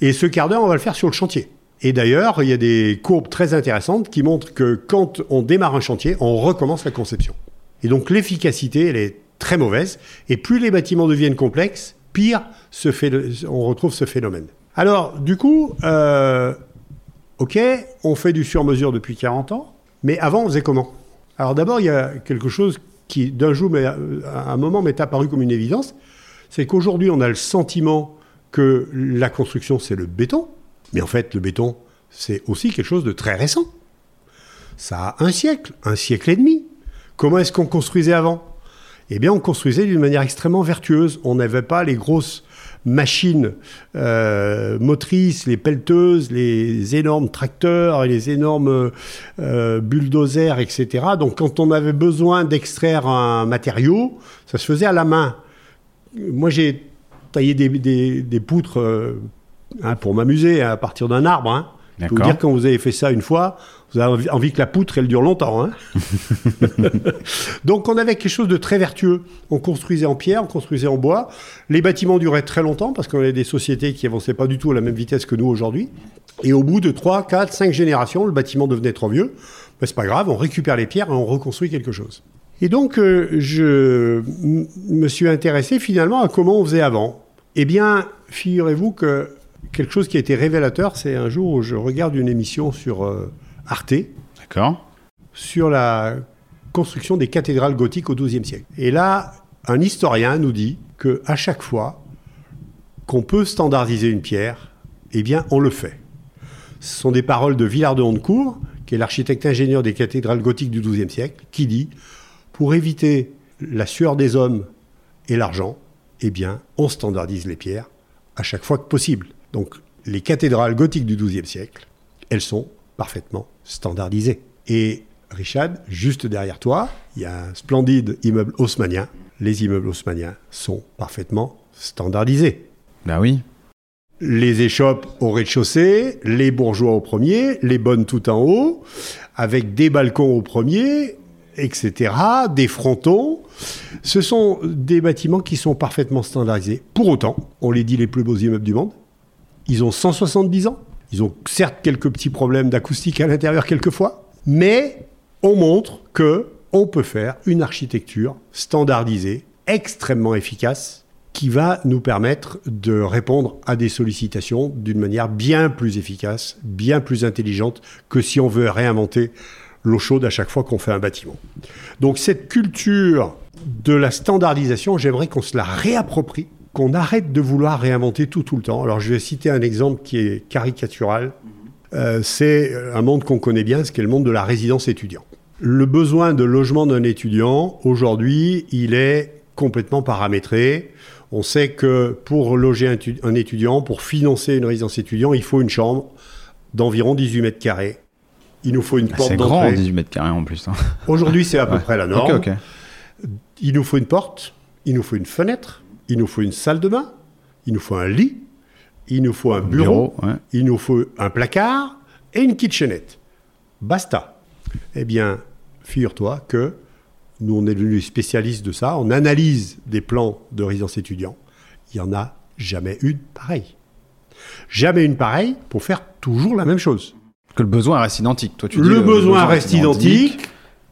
Et ce quart d'heure, on va le faire sur le chantier. Et d'ailleurs, il y a des courbes très intéressantes qui montrent que quand on démarre un chantier, on recommence la conception. Et donc l'efficacité, elle est très mauvaise. Et plus les bâtiments deviennent complexes, pire fait, on retrouve ce phénomène. Alors, du coup, euh, ok, on fait du sur-mesure depuis 40 ans, mais avant, on faisait comment? Alors d'abord, il y a quelque chose qui, d'un jour, à un moment, m'est apparu comme une évidence, c'est qu'aujourd'hui, on a le sentiment que la construction, c'est le béton. Mais en fait, le béton, c'est aussi quelque chose de très récent. Ça a un siècle, un siècle et demi. Comment est-ce qu'on construisait avant? Eh bien, on construisait d'une manière extrêmement vertueuse. On n'avait pas les grosses machines euh, motrices, les pelleteuses, les énormes tracteurs et les énormes euh, bulldozers, etc. Donc, quand on avait besoin d'extraire un matériau, ça se faisait à la main. Moi, j'ai taillé des, poutres euh, Hein, pour m'amuser à partir d'un arbre. Hein. Je peux vous dire, quand vous avez fait ça une fois, vous avez envie que la poutre, elle dure longtemps. Hein. Donc on avait quelque chose de très vertueux. On construisait en pierre, on construisait en bois. Les bâtiments duraient très longtemps parce qu'on avait des sociétés qui avançaient pas du tout à la même vitesse que nous aujourd'hui. Et au bout de 3, 4, 5 générations, le bâtiment devenait trop vieux. Mais c'est pas grave, on récupère les pierres et on reconstruit quelque chose. Et donc euh, je me suis intéressé finalement à comment on faisait avant. Eh bien, figurez-vous que quelque chose qui a été révélateur, c'est un jour où je regarde une émission sur euh, Arte. D'accord. Sur la construction des cathédrales gothiques au XIIe siècle. Et là, un historien nous dit que à chaque fois qu'on peut standardiser une pierre, eh bien, on le fait. Ce sont des paroles de Villard de Honnecourt, qui est l'architecte ingénieur des cathédrales gothiques du XIIe siècle, qui dit pour éviter la sueur des hommes et l'argent, eh bien, on standardise les pierres à chaque fois que possible. Donc les cathédrales gothiques du XIIe siècle, elles sont parfaitement standardisées. Et Richard, juste derrière toi, il y a un splendide immeuble haussmannien. Les immeubles haussmanniens sont parfaitement standardisés. Ben oui. Les échoppes au rez-de-chaussée, les bourgeois au premier, les bonnes tout en haut, avec des balcons au premier, etc., des frontons. Ce sont des bâtiments qui sont parfaitement standardisés. Pour autant, on les dit les plus beaux immeubles du monde, ils ont 170 ans. Ils ont certes quelques petits problèmes d'acoustique à l'intérieur quelquefois, mais on montre que on peut faire une architecture standardisée, extrêmement efficace, qui va nous permettre de répondre à des sollicitations d'une manière bien plus efficace, bien plus intelligente que si on veut réinventer l'eau chaude à chaque fois qu'on fait un bâtiment. Donc cette culture de la standardisation, j'aimerais qu'on se la réapproprie, qu'on arrête de vouloir réinventer tout tout le temps. Alors je vais citer un exemple qui est caricatural. Euh, c'est un monde qu'on connaît bien, ce qui est le monde de la résidence étudiant. Le besoin de logement d'un étudiant, aujourd'hui, il est complètement paramétré. On sait que pour loger un, étudiant, pour financer une résidence étudiant, il faut une chambre d'environ 18 mètres carrés. Il nous faut une Ah, porte C'est grand, 18 mètres carrés en plus. hein. Aujourd'hui, c'est à peu près la norme. Il nous faut une porte, il nous faut une fenêtre, il nous faut une salle de bain, il nous faut un lit, il nous faut un bureau, ouais. il nous faut un placard et une kitchenette. Basta. Eh bien, figure-toi que nous, on est devenus spécialistes de ça. On analyse des plans de résidence étudiant. Il n'y en a jamais une pareille. Jamais une pareille pour faire toujours la même chose. Que le besoin reste identique. Toi, tu dis le, besoin reste identique.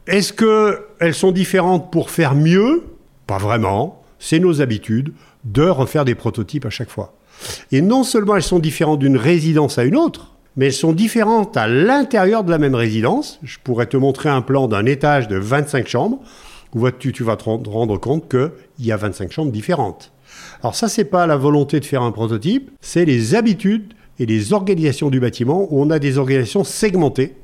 Est-ce qu'elles sont différentes pour faire mieux? Pas vraiment. C'est nos habitudes de refaire des prototypes à chaque fois. Et non seulement elles sont différentes d'une résidence à une autre, mais elles sont différentes à l'intérieur de la même résidence. Je pourrais te montrer un plan d'un étage de 25 chambres où tu, vas te rend- rendre compte qu'il y a 25 chambres différentes. Alors ça, c'est pas la volonté de faire un prototype, c'est les habitudes et les organisations du bâtiment où on a des organisations segmentées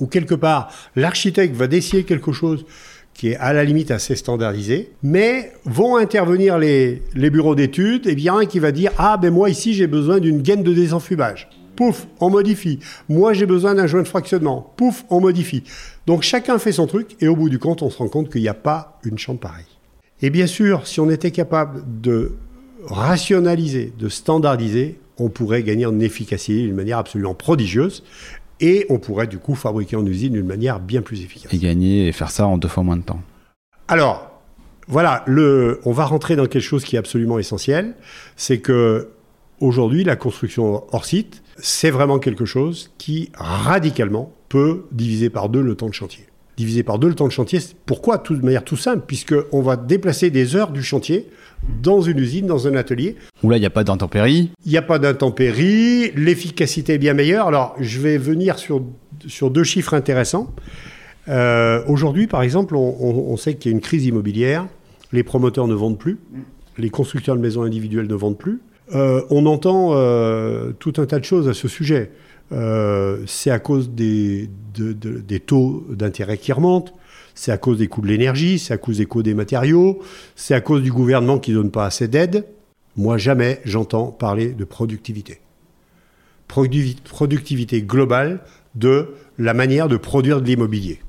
où quelque part l'architecte va décider quelque chose qui est à la limite assez standardisé, mais vont intervenir les, les bureaux d'études, et bien un qui va dire Ah, ben moi ici j'ai besoin d'une gaine de désenfumage. Pouf, on modifie. Moi j'ai besoin d'un joint de fractionnement. Pouf, on modifie. Donc chacun fait son truc, et au bout du compte, on se rend compte qu'il n'y a pas une chambre pareille. Et bien sûr, si on était capable de rationaliser, de standardiser, on pourrait gagner en efficacité d'une manière absolument prodigieuse. Et on pourrait du coup fabriquer en usine d'une manière bien plus efficace. Et gagner et faire ça en deux fois moins de temps. Alors, voilà, le, on va rentrer dans quelque chose qui est absolument essentiel, c'est que aujourd'hui, la construction hors site, c'est vraiment quelque chose qui radicalement peut diviser par deux le temps de chantier. Diviser par deux le temps de chantier, pourquoi Tout- De manière tout simple, puisque on va déplacer des heures du chantier dans une usine, dans un atelier. Où là, il n'y a pas d'intempéries. Il n'y a pas d'intempéries, l'efficacité est bien meilleure. Alors, je vais venir sur, sur deux chiffres intéressants. Euh, Aujourd'hui, par exemple, on, on- on sait qu'il y a une crise immobilière. Les promoteurs ne vendent plus. Les constructeurs de maisons individuelles ne vendent plus. Euh, on entend euh, tout un tas de choses à ce sujet. Euh, c'est à cause des, de- de- des taux d'intérêt qui remontent. C'est à cause des coûts de l'énergie, c'est à cause des coûts des matériaux, c'est à cause du gouvernement qui ne donne pas assez d'aide. Moi, jamais j'entends parler de productivité. Productivité globale de la manière de produire de l'immobilier.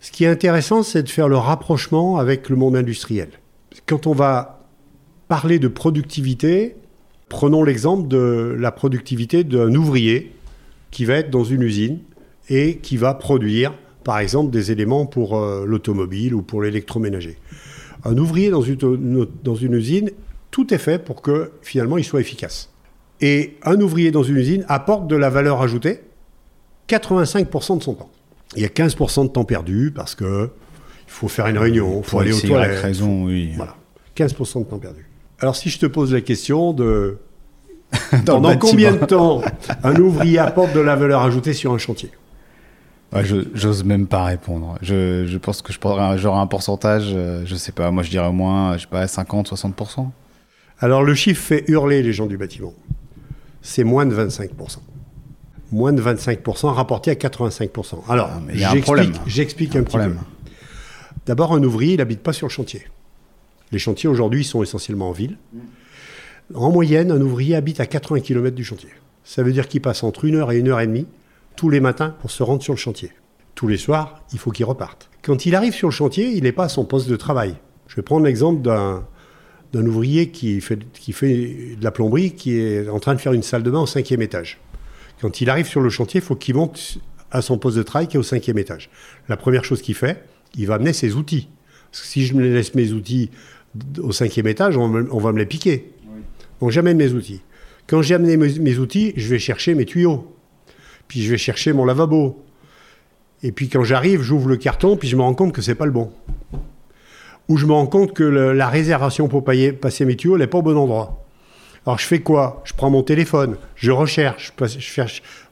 Ce qui est intéressant, c'est de faire le rapprochement avec le monde industriel. Quand on va parler de productivité, prenons l'exemple de la productivité d'un ouvrier qui va être dans une usine et qui va produire, par exemple, des éléments pour euh, l'automobile ou pour l'électroménager. Un ouvrier dans une, dans une usine, tout est fait pour que finalement il soit efficace. Et un ouvrier dans une usine apporte de la valeur ajoutée 85% de son temps. Il y a 15% de temps perdu parce que il faut faire une réunion, il faut aller aux toilettes. raison, oui. Voilà. 15% de temps perdu. Alors si je te pose la question de Dans pendant combien de temps un ouvrier apporte de la valeur ajoutée sur un chantier? Ouais, je- J'ose même pas répondre. Je, je pense que je prendrais un- genre un pourcentage, euh, je sais pas, moi je dirais au moins, je sais pas, 50, 60%. Alors le chiffre fait hurler les gens du bâtiment. C'est moins de 25%. Moins de 25% rapporté à 85%. Alors, Ah, j'explique un petit problème. peu. D'abord, un ouvrier, il n'habite pas sur le chantier. Les chantiers aujourd'hui sont essentiellement en ville. En moyenne, un ouvrier habite à 80 km du chantier. Ça veut dire qu'il passe entre une heure et une heure et demie tous les matins pour se rendre sur le chantier. Tous les soirs, il faut qu'il reparte. Quand il arrive sur le chantier, il n'est pas à son poste de travail. Je vais prendre l'exemple d'un ouvrier qui fait, de la plomberie, qui est en train de faire une salle de bain au cinquième étage. Quand il arrive sur le chantier, il faut qu'il monte à son poste de travail qui est au cinquième étage. La première chose qu'il fait, il va amener ses outils. Parce que si je me laisse mes outils au cinquième étage, on, va me les piquer. Donc j'amène mes outils. Quand j'ai amené mes, outils, je vais chercher mes tuyaux. Puis je vais chercher mon lavabo. Et puis quand j'arrive, j'ouvre le carton, puis je me rends compte que c'est pas le bon. Ou je me rends compte que la réservation pour passer mes tuyaux, n'est pas au bon endroit. Alors je fais quoi? Je prends mon téléphone, je recherche, je.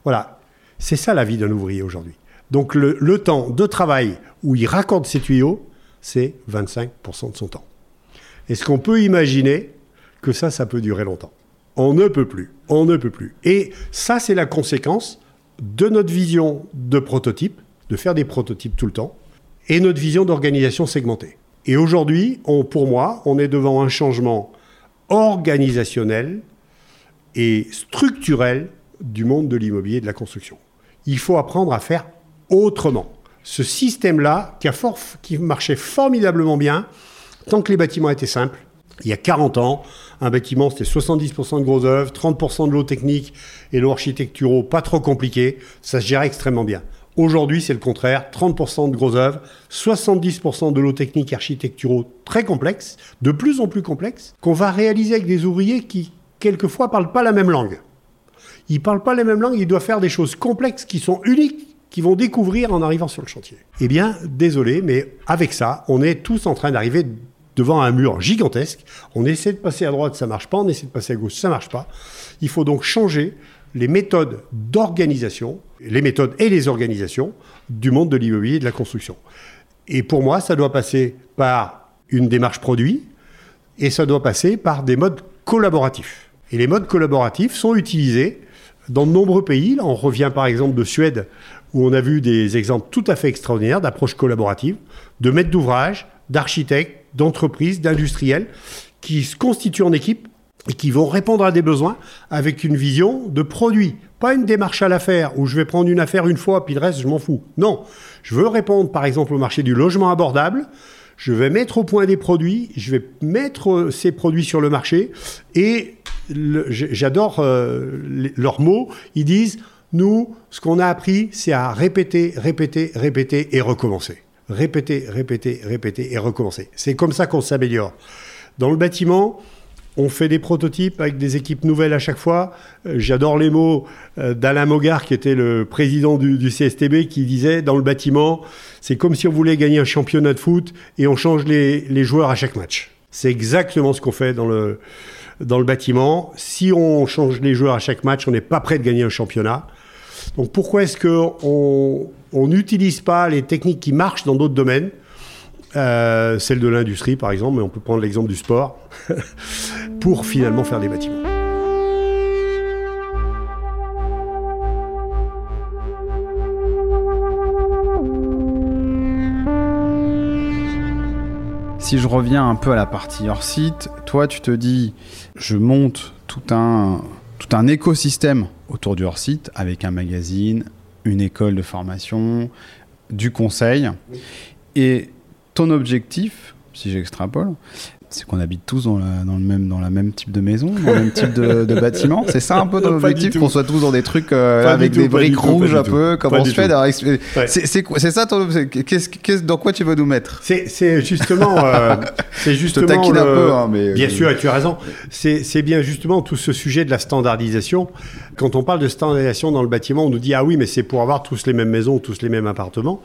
Voilà. C'est ça la vie d'un ouvrier aujourd'hui. Donc le, le temps de travail où il raccorde ses tuyaux, c'est 25% de son temps. Est-ce qu'on peut imaginer que ça, ça peut durer longtemps? On ne peut plus. On ne peut plus. Et ça, c'est la conséquence de notre vision de prototype, de faire des prototypes tout le temps, et notre vision d'organisation segmentée. Et aujourd'hui, pour moi, on est devant un changement organisationnel et structurel du monde de l'immobilier et de la construction. Il faut apprendre à faire autrement. Ce système-là, qui, qui marchait formidablement bien, tant que les bâtiments étaient simples, il y a 40 ans, un bâtiment, c'était 70% de gros œuvres, 30% de l'eau technique et l'eau architecturaux, pas trop compliqué, ça se gérait extrêmement bien. Aujourd'hui, c'est le contraire, 30% de gros œuvres, 70% de l'eau technique et architecturaux très complexes, de plus en plus complexes, qu'on va réaliser avec des ouvriers qui, quelquefois, parlent pas la même langue. Ils parlent pas la même langue, ils doivent faire des choses complexes qui sont uniques, qu'ils vont découvrir en arrivant sur le chantier. Eh bien, désolé, mais avec ça, on est tous en train d'arriver devant un mur gigantesque. On essaie de passer à droite, ça marche pas. On essaie de passer à gauche, ça marche pas. Il faut donc changer les méthodes d'organisation, les méthodes et les organisations du monde de l'immobilier et de la construction. Et pour moi, ça doit passer par une démarche produit et ça doit passer par des modes collaboratifs. Et les modes collaboratifs sont utilisés dans de nombreux pays. Là, on revient par exemple de Suède, où on a vu des exemples tout à fait extraordinaires d'approches collaboratives, de maîtres d'ouvrage, d'architectes, d'entreprises, d'industriels, qui se constituent en équipe et qui vont répondre à des besoins avec une vision de produit. Pas une démarche à l'affaire où je vais prendre une affaire une fois, puis le reste, je m'en fous. Non, je veux répondre par exemple au marché du logement abordable. Je vais mettre au point des produits, je vais mettre euh, ces produits sur le marché et j'adore euh, leurs mots. Ils disent nous, ce qu'on a appris, c'est à répéter, répéter, répéter et recommencer. Répéter, répéter, répéter et recommencer. C'est comme ça qu'on s'améliore. Dans le bâtiment, on fait des prototypes avec des équipes nouvelles à chaque fois. Euh, J'adore les mots euh, d'Alain Mogard, qui était le président du, du CSTB, qui disait dans le bâtiment, c'est comme si on voulait gagner un championnat de foot et on change les, les joueurs à chaque match. C'est exactement ce qu'on fait dans le, dans le bâtiment. Si on change les joueurs à chaque match, on n'est pas prêt de gagner un championnat. Donc pourquoi est-ce qu'on on n'utilise pas les techniques qui marchent dans d'autres domaines euh, celle de l'industrie par exemple, mais on peut prendre l'exemple du sport, pour finalement faire des bâtiments. Si je reviens un peu à la partie hors site, toi tu te dis, je monte tout un écosystème autour du hors site avec un magazine, une école de formation, du conseil. Et ton objectif, si j'extrapole, c'est qu'on habite tous dans, la, dans, le même, dans la même type de maison, dans le même type de, de bâtiment. C'est ça un peu du objectif, qu'on soit tous dans des trucs euh, avec tout, des briques rouges un peu, comme expli- Ouais. C'est ça ton qu'est-ce- Dans quoi tu veux nous mettre? C'est justement, euh, c'est Je te justement taquine un peu, hein, mais. Bien sûr, et tu as raison. C'est c'est bien justement tout ce sujet de la standardisation. Quand on parle de standardisation dans le bâtiment, on nous dit ah oui, mais c'est pour avoir tous les mêmes maisons, tous les mêmes appartements.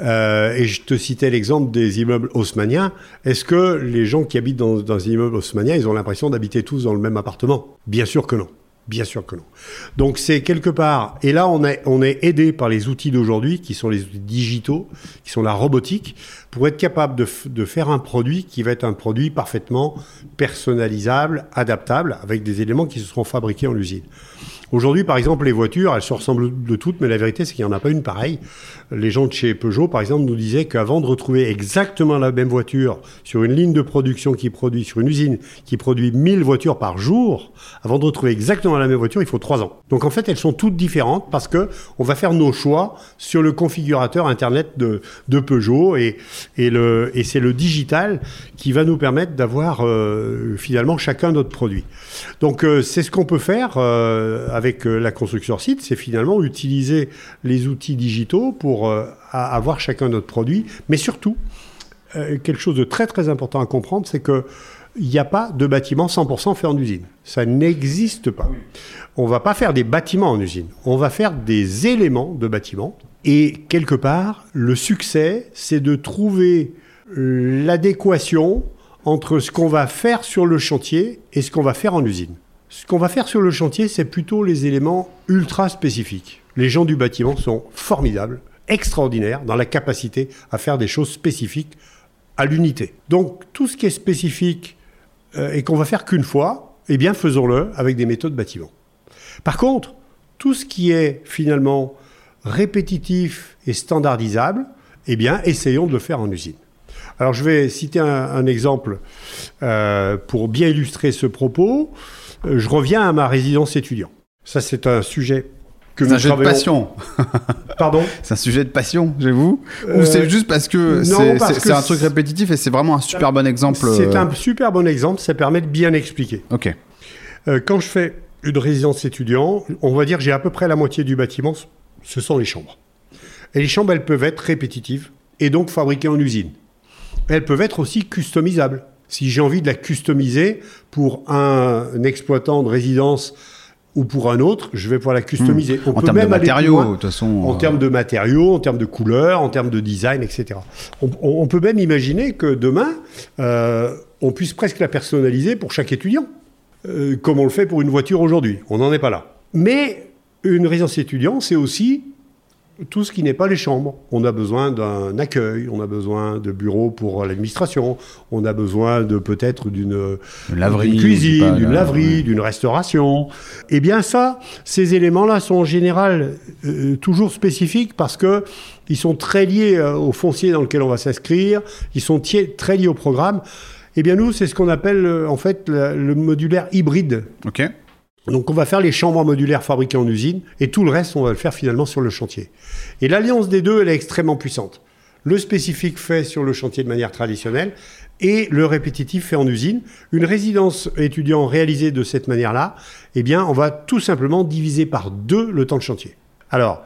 Euh, et je te citais l'exemple des immeubles haussmanniens. Est-ce que les gens qui habitent dans, un immeuble haussmannien, ils ont l'impression d'habiter tous dans le même appartement Bien sûr que non. Bien sûr que non. Donc c'est quelque part, et là on est, aidé par les outils d'aujourd'hui, qui sont les outils digitaux, qui sont la robotique, pour être capable de, de faire un produit qui va être un produit parfaitement personnalisable, adaptable, avec des éléments qui se seront fabriqués en usine. Aujourd'hui, par exemple, les voitures, elles se ressemblent de toutes, mais la vérité, c'est qu'il n'y en a pas une pareille. Les gens de chez Peugeot, par exemple, nous disaient qu'avant de retrouver exactement la même voiture sur une ligne de production qui produit, sur une usine qui produit 1000 voitures par jour, avant de retrouver exactement la même voiture, il faut trois ans. Donc en fait, elles sont toutes différentes parce que on va faire nos choix sur le configurateur Internet de, Peugeot et c'est le digital qui va nous permettre d'avoir euh, finalement chacun notre produit. Donc euh, c'est ce qu'on peut faire euh, avec euh, la construction site, c'est finalement utiliser les outils digitaux pour euh, avoir chacun notre produit, mais surtout euh, quelque chose de très très important à comprendre, c'est que il n'y a pas de bâtiment 100% fait en usine. Ça n'existe pas. On va pas faire des bâtiments en usine. On va faire des éléments de bâtiments. Et quelque part, le succès, c'est de trouver l'adéquation entre ce qu'on va faire sur le chantier et ce qu'on va faire en usine. Ce qu'on va faire sur le chantier, c'est plutôt les éléments ultra spécifiques. Les gens du bâtiment sont formidables, extraordinaires dans la capacité à faire des choses spécifiques à l'unité. Donc tout ce qui est spécifique euh, et qu'on va faire qu'une fois, eh bien faisons-le avec des méthodes bâtiment. Par contre, tout ce qui est finalement répétitif et standardisable, eh bien essayons de le faire en usine. Alors je vais citer un, exemple euh, pour bien illustrer ce propos. Euh, je reviens à ma résidence étudiant. Ça c'est un sujet c'est un sujet de passion. Pardon? C'est un sujet de passion, j'ai vous? Ou c'est euh, juste parce que c'est un truc répétitif et c'est vraiment un super bon exemple C'est un super bon exemple, ça permet de bien expliquer. Ok. Euh, quand je fais une résidence étudiant, on va dire j'ai à peu près la moitié du bâtiment, ce sont les chambres. Et les chambres, elles peuvent être répétitives et donc fabriquées en usine. Elles peuvent être aussi customisables. Si j'ai envie de la customiser pour un exploitant de résidence ou pour un autre, je vais pouvoir la customiser. Hmm. en termes de matériaux, de toute façon. En termes de matériaux, en termes de couleurs, en termes de design, etc. On, peut même imaginer que demain, euh, on puisse presque la personnaliser pour chaque étudiant, euh, comme on le fait pour une voiture aujourd'hui. On n'en est pas là. Mais une résidence étudiant, c'est aussi tout ce qui n'est pas les chambres. On a besoin d'un accueil, on a besoin de bureaux pour l'administration, on a besoin de peut-être d'une cuisine, d'une laverie, d'une restauration. Eh bien ça, ces éléments-là sont en général euh, toujours spécifiques parce que ils sont très liés euh, au foncier dans lequel on va s'inscrire, ils sont très liés au programme. Eh bien nous, c'est ce qu'on appelle euh, en fait le, le modulaire hybride. OK. Donc on va faire les chambres modulaires fabriquées en usine et tout le reste, on va le faire finalement sur le chantier. Et l'alliance des deux, elle est extrêmement puissante. Le spécifique fait sur le chantier de manière traditionnelle et le répétitif fait en usine. Une résidence étudiant réalisée de cette manière-là, eh bien, on va tout simplement diviser par deux le temps de chantier. Alors,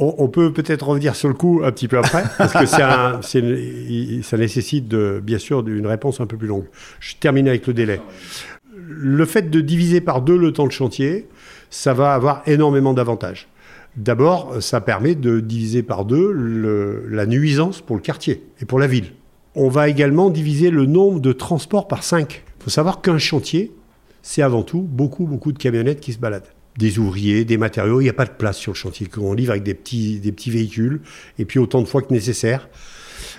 on, peut peut-être revenir sur le coup un petit peu après, parce que ça nécessite de, bien sûr une réponse un peu plus longue. Je termine avec le délai le fait de diviser par deux le temps de chantier, ça va avoir énormément d'avantages. D'abord, ça permet de diviser par deux la nuisance pour le quartier et pour la ville. On va également diviser le nombre de transports par cinq. Il faut savoir qu'un chantier, c'est avant tout beaucoup, beaucoup de camionnettes qui se baladent. Des ouvriers, des matériaux, il n'y a pas de place sur le chantier. On livre avec des petits, des petits véhicules, et puis autant de fois que nécessaire.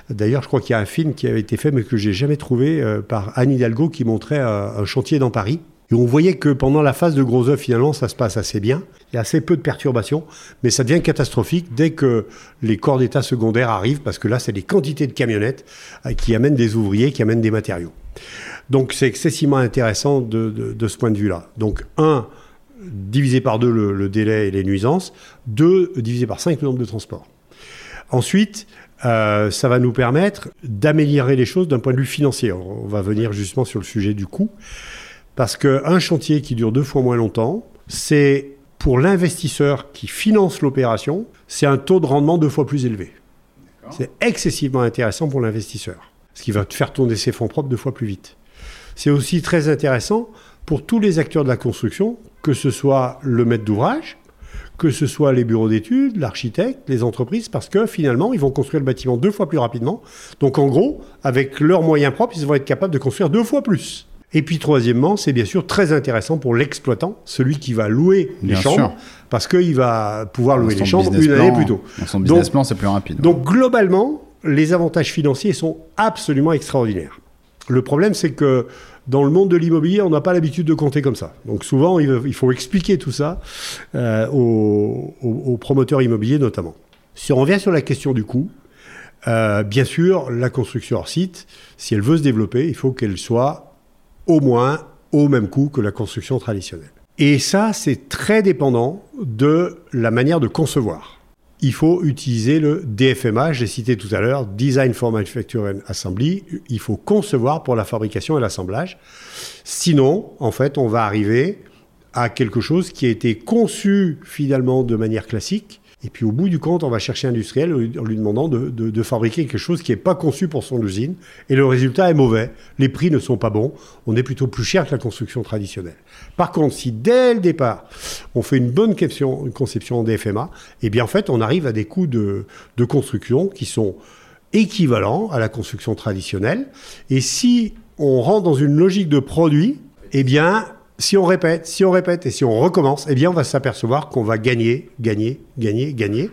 D'ailleurs, je crois qu'il y a un film qui avait été fait, mais que j'ai jamais trouvé, euh, par Anne Hidalgo, qui montrait un, chantier dans Paris. Et on voyait que pendant la phase de gros œuvre, finalement, ça se passe assez bien. Il y a assez peu de perturbations, mais ça devient catastrophique dès que les corps d'État secondaires arrivent, parce que là, c'est des quantités de camionnettes euh, qui amènent des ouvriers, qui amènent des matériaux. Donc, c'est excessivement intéressant de, ce point de vue-là. Donc, un, diviser par deux le, délai et les nuisances. Deux, diviser par cinq le nombre de transports. Ensuite, euh, ça va nous permettre d'améliorer les choses d'un point de vue financier. On va venir justement sur le sujet du coût. Parce qu'un chantier qui dure deux fois moins longtemps, c'est pour l'investisseur qui finance l'opération, c'est un taux de rendement deux fois plus élevé. C'est excessivement intéressant pour l'investisseur, ce qui va te faire tourner ses fonds propres deux fois plus vite. C'est aussi très intéressant pour tous les acteurs de la construction, que ce soit le maître d'ouvrage, que ce soit les bureaux d'études, l'architecte, les entreprises, parce que finalement, ils vont construire le bâtiment deux fois plus rapidement. Donc en gros, avec leurs moyens propres, ils vont être capables de construire deux fois plus. Et puis troisièmement, c'est bien sûr très intéressant pour l'exploitant, celui qui va louer les chambres, parce qu'il va pouvoir louer les chambres une année plus tôt. Dans son business plan, c'est plus rapide. Donc globalement, les avantages financiers sont absolument extraordinaires. Le problème, c'est que dans le monde de l'immobilier, on n'a pas l'habitude de compter comme ça. Donc souvent, il faut expliquer tout ça euh, aux, promoteurs immobiliers notamment. Si on revient sur la question du coût, euh, bien sûr, la construction hors site, si elle veut se développer, il faut qu'elle soit au moins au même coût que la construction traditionnelle. Et ça, c'est très dépendant de la manière de concevoir il faut utiliser le DFMA, j'ai cité tout à l'heure, Design for Manufacture and Assembly. Il faut concevoir pour la fabrication et l'assemblage. Sinon, en fait, on va arriver à quelque chose qui a été conçu finalement de manière classique Et puis au bout du compte, on va chercher industriel en lui demandant de, fabriquer quelque chose qui n'est pas conçu pour son usine. Et le résultat est mauvais. Les prix ne sont pas bons. On est plutôt plus cher que la construction traditionnelle. Par contre, si dès le départ, on fait une bonne conception en DFMA, eh bien en fait, on arrive à des coûts de, de construction qui sont équivalents à la construction traditionnelle. Et si on rentre dans une logique de produit, eh bien, si on répète, si on répète et si on recommence, eh bien, on va s'apercevoir qu'on va gagner, gagner, gagner, gagner,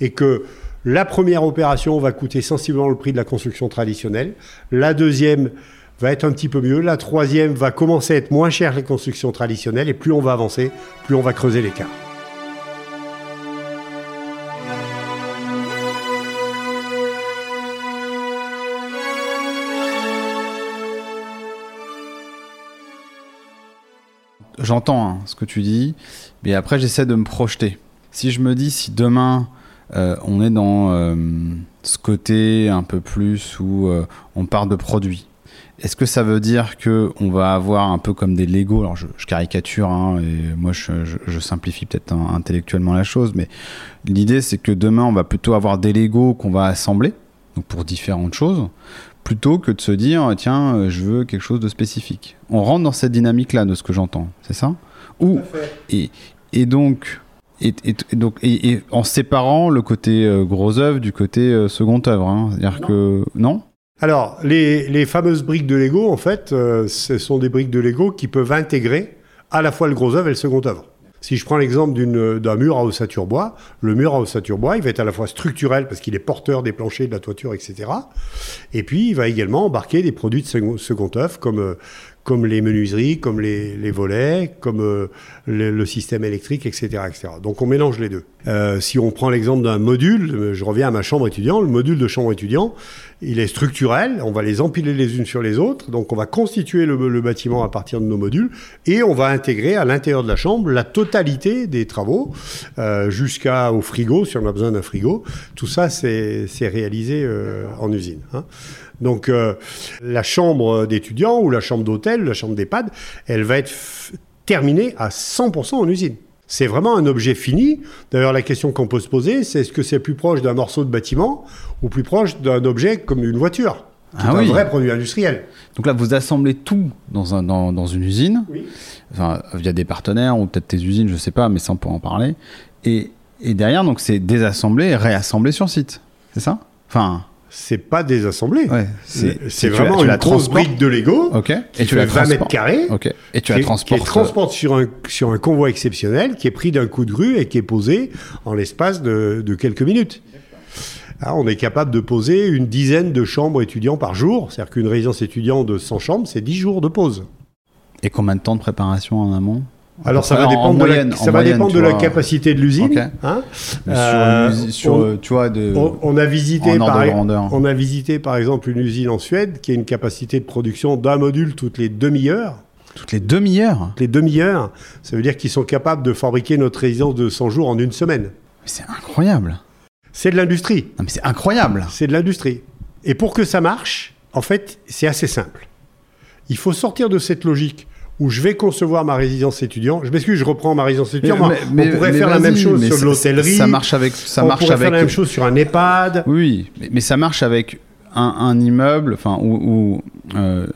et que la première opération va coûter sensiblement le prix de la construction traditionnelle, la deuxième va être un petit peu mieux, la troisième va commencer à être moins chère que les constructions traditionnelles, et plus on va avancer, plus on va creuser l'écart. J'entends hein, ce que tu dis, mais après j'essaie de me projeter. Si je me dis si demain euh, on est dans euh, ce côté un peu plus où euh, on part de produits, est-ce que ça veut dire que on va avoir un peu comme des Lego? Alors je, caricature hein, et moi je, simplifie peut-être intellectuellement la chose, mais l'idée c'est que demain on va plutôt avoir des Lego qu'on va assembler pour différentes choses, plutôt que de se dire tiens euh, je veux quelque chose de spécifique. On rentre dans cette dynamique là de ce que j'entends, c'est ça? Ou et, et donc et, donc et, en séparant le côté euh, gros œuvre du côté euh, second œuvre, hein. c'est-à-dire que non? Alors les, les, fameuses briques de Lego en fait, ce sont des briques de Lego qui peuvent intégrer à la fois le gros œuvre et le second œuvre. Si je prends l'exemple d'un mur à ossature bois, le mur à ossature bois, il va être à la fois structurel parce qu'il est porteur des planchers, de la toiture, etc. Et puis, il va également embarquer des produits de second, œuvre comme, euh, comme les menuiseries, comme les, volets, comme euh, le, système électrique, etc., etc. Donc on mélange les deux. Euh, si on prend l'exemple d'un module, euh, je reviens à ma chambre étudiant, le module de chambre étudiant, il est structurel, on va les empiler les unes sur les autres, donc on va constituer le, bâtiment à partir de nos modules, et on va intégrer à l'intérieur de la chambre la totalité des travaux, jusqu'au frigo, si on a besoin d'un frigo. Tout ça, c'est réalisé en usine. Hein. Donc euh, la chambre d'étudiant ou la chambre d'hôtel, la chambre d'EHPAD, elle va être terminée à 100% en usine. C'est vraiment un objet fini. D'ailleurs, la question qu'on peut se poser, c'est est-ce que c'est plus proche d'un morceau de bâtiment ou plus proche d'un objet comme une voiture? Ah un vrai produit industriel. Donc là, vous assemblez tout dans, un, dans, une usine, enfin, via des partenaires ou peut-être tes usines, je ne sais pas, mais sans pour en parler. Et, et derrière, donc c'est désassemblé et réassemblé sur site, c'est ça? Enfin c'est pas désassemblé. Ouais, c'est vraiment une grosse brique de Lego et tu la 20 mètres carrés. Et tu la transportes. Qui transporte sur un, sur un convoi exceptionnel qui est pris d'un coup de grue et qui est posé en l'espace de, de, quelques minutes. Ah, on est capable de poser une dizaine de chambres étudiants par jour. C'est-à-dire qu'une résidence étudiante de 100 chambres, c'est 10 jours de pause. Et combien de temps de préparation en amont? Alors ça va dépendre, de, la, ça va dépendre de la capacité de l'usine. Hein euh, sur, on, tu vois, de, on, a visité par, on a visité par exemple une usine en Suède qui a une capacité de production d'un module toutes les demi-heures. Toutes les demi-heures? Toutes les demi-heures. Ça veut dire qu'ils sont capables de fabriquer notre résidence de 100 jours en une semaine. C'est incroyable. C'est de l'industrie. mais c'est incroyable. C'est de l'industrie. Et pour que ça marche, en fait, c'est assez simple. Il faut sortir de cette logique où je vais concevoir ma résidence étudiant. Je m'excuse, je reprends ma résidence étudiant. Mais, on pourrait faire la même chose sur l'hôtellerie. Ça marche avec. Ça on marche pourrait avec. faire la même chose sur un EHPAD. Oui, mais, ça marche avec un, immeuble, enfin, ou, euh,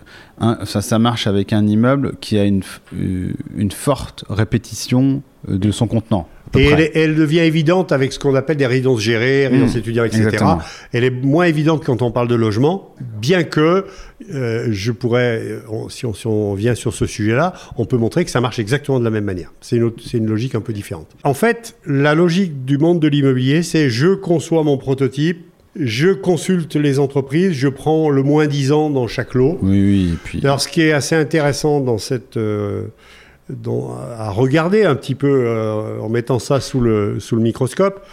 ça, ça marche avec un immeuble qui a une, euh, une forte répétition euh, de son contenant. Et elle, devient évidente avec ce qu'on appelle des résidences gérées, mmh. résidences étudiants, etc. Elle est moins évidente quand on parle de logement, bien que euh, je pourrais, si, on, si, on, vient sur ce sujet-là, on peut montrer que ça marche exactement de la même manière. C'est une, une, logique un peu différente. En fait, la logique du monde de l'immobilier, c'est je conçois mon prototype, je consulte les entreprises, je prends le moins 10 ans dans chaque lot. Oui, oui. Et puis... Alors, ce qui est assez intéressant dans cette... Euh, à regarder un petit peu euh, en mettant ça sous le, sous le microscope,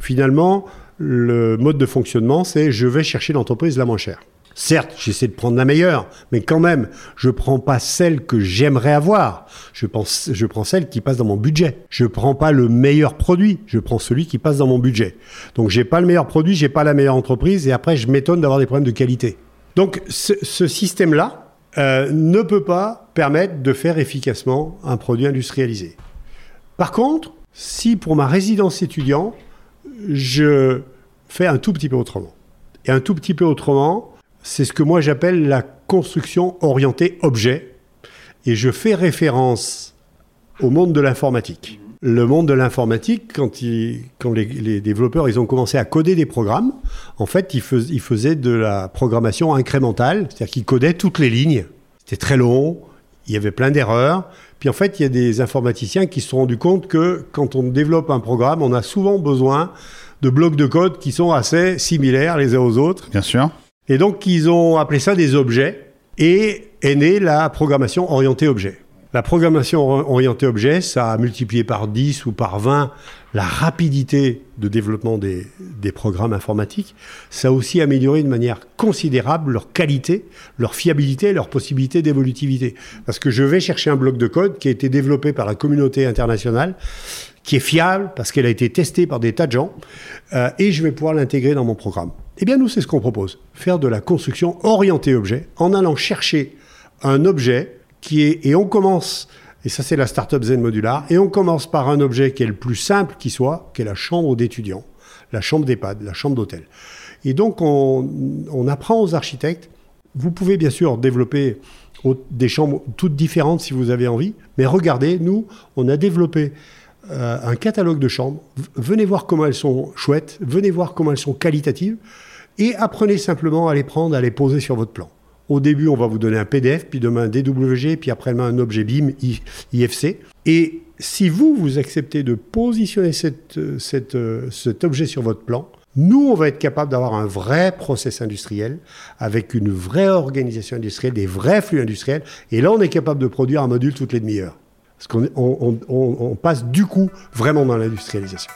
finalement, le mode de fonctionnement, c'est je vais chercher l'entreprise la moins chère. Certes, j'essaie de prendre la meilleure, mais quand même, je prends pas celle que j'aimerais avoir. Je, pense, je prends celle qui passe dans mon budget. Je prends pas le meilleur produit, je prends celui qui passe dans mon budget. Donc, j'ai pas le meilleur produit, j'ai pas la meilleure entreprise, et après, je m'étonne d'avoir des problèmes de qualité. Donc, ce, ce système-là, euh, ne peut pas permettre de faire efficacement un produit industrialisé. Par contre, si pour ma résidence étudiant, je fais un tout petit peu autrement. Et un tout petit peu autrement, c'est ce que moi j'appelle la construction orientée objet. Et je fais référence au monde de l'informatique. Le monde de l'informatique, quand, quand les, développeurs ils ont commencé à coder des programmes, en fait, ils, ils faisaient de la programmation incrémentale, c'est-à-dire qu'ils codaient toutes les lignes. C'était très long, il y avait plein d'erreurs. Puis en fait, il y a des informaticiens qui se sont rendus compte que quand on développe un programme, on a souvent besoin de blocs de code qui sont assez similaires les uns aux autres. Bien sûr. Et donc, ils ont appelé ça des objets et est née la programmation orientée objet. La programmation orientée objet, ça a multiplié par 10 ou par 20 la rapidité de développement des, des, programmes informatiques. Ça a aussi amélioré de manière considérable leur qualité, leur fiabilité, leur possibilité d'évolutivité. Parce que je vais chercher un bloc de code qui a été développé par la communauté internationale, qui est fiable parce qu'elle a été testée par des tas de gens, euh, et je vais pouvoir l'intégrer dans mon programme. Eh bien, nous, c'est ce qu'on propose. Faire de la construction orientée objet en allant chercher un objet et on commence, et ça c'est la startup Zen Modular, et on commence par un objet qui est le plus simple qui soit, qui est la chambre d'étudiants, la chambre d'EHPAD, la chambre d'hôtel. Et donc on, on, apprend aux architectes, vous pouvez bien sûr développer des chambres toutes différentes si vous avez envie, mais regardez, nous, on a développé euh, un catalogue de chambres, venez voir comment elles sont chouettes, venez voir comment elles sont qualitatives, et apprenez simplement à les prendre, à les poser sur votre plan. Au début, on va vous donner un PDF, puis demain un DWG, puis après-demain un objet BIM, IFC. Et si vous, vous acceptez de positionner euh, cet objet sur votre plan, nous, on va être capable d'avoir un vrai process industriel avec une vraie organisation industrielle, des vrais flux industriels. Et là, on est capable de produire un module toutes les demi-heures. Parce qu'on on passe du coup vraiment dans l'industrialisation.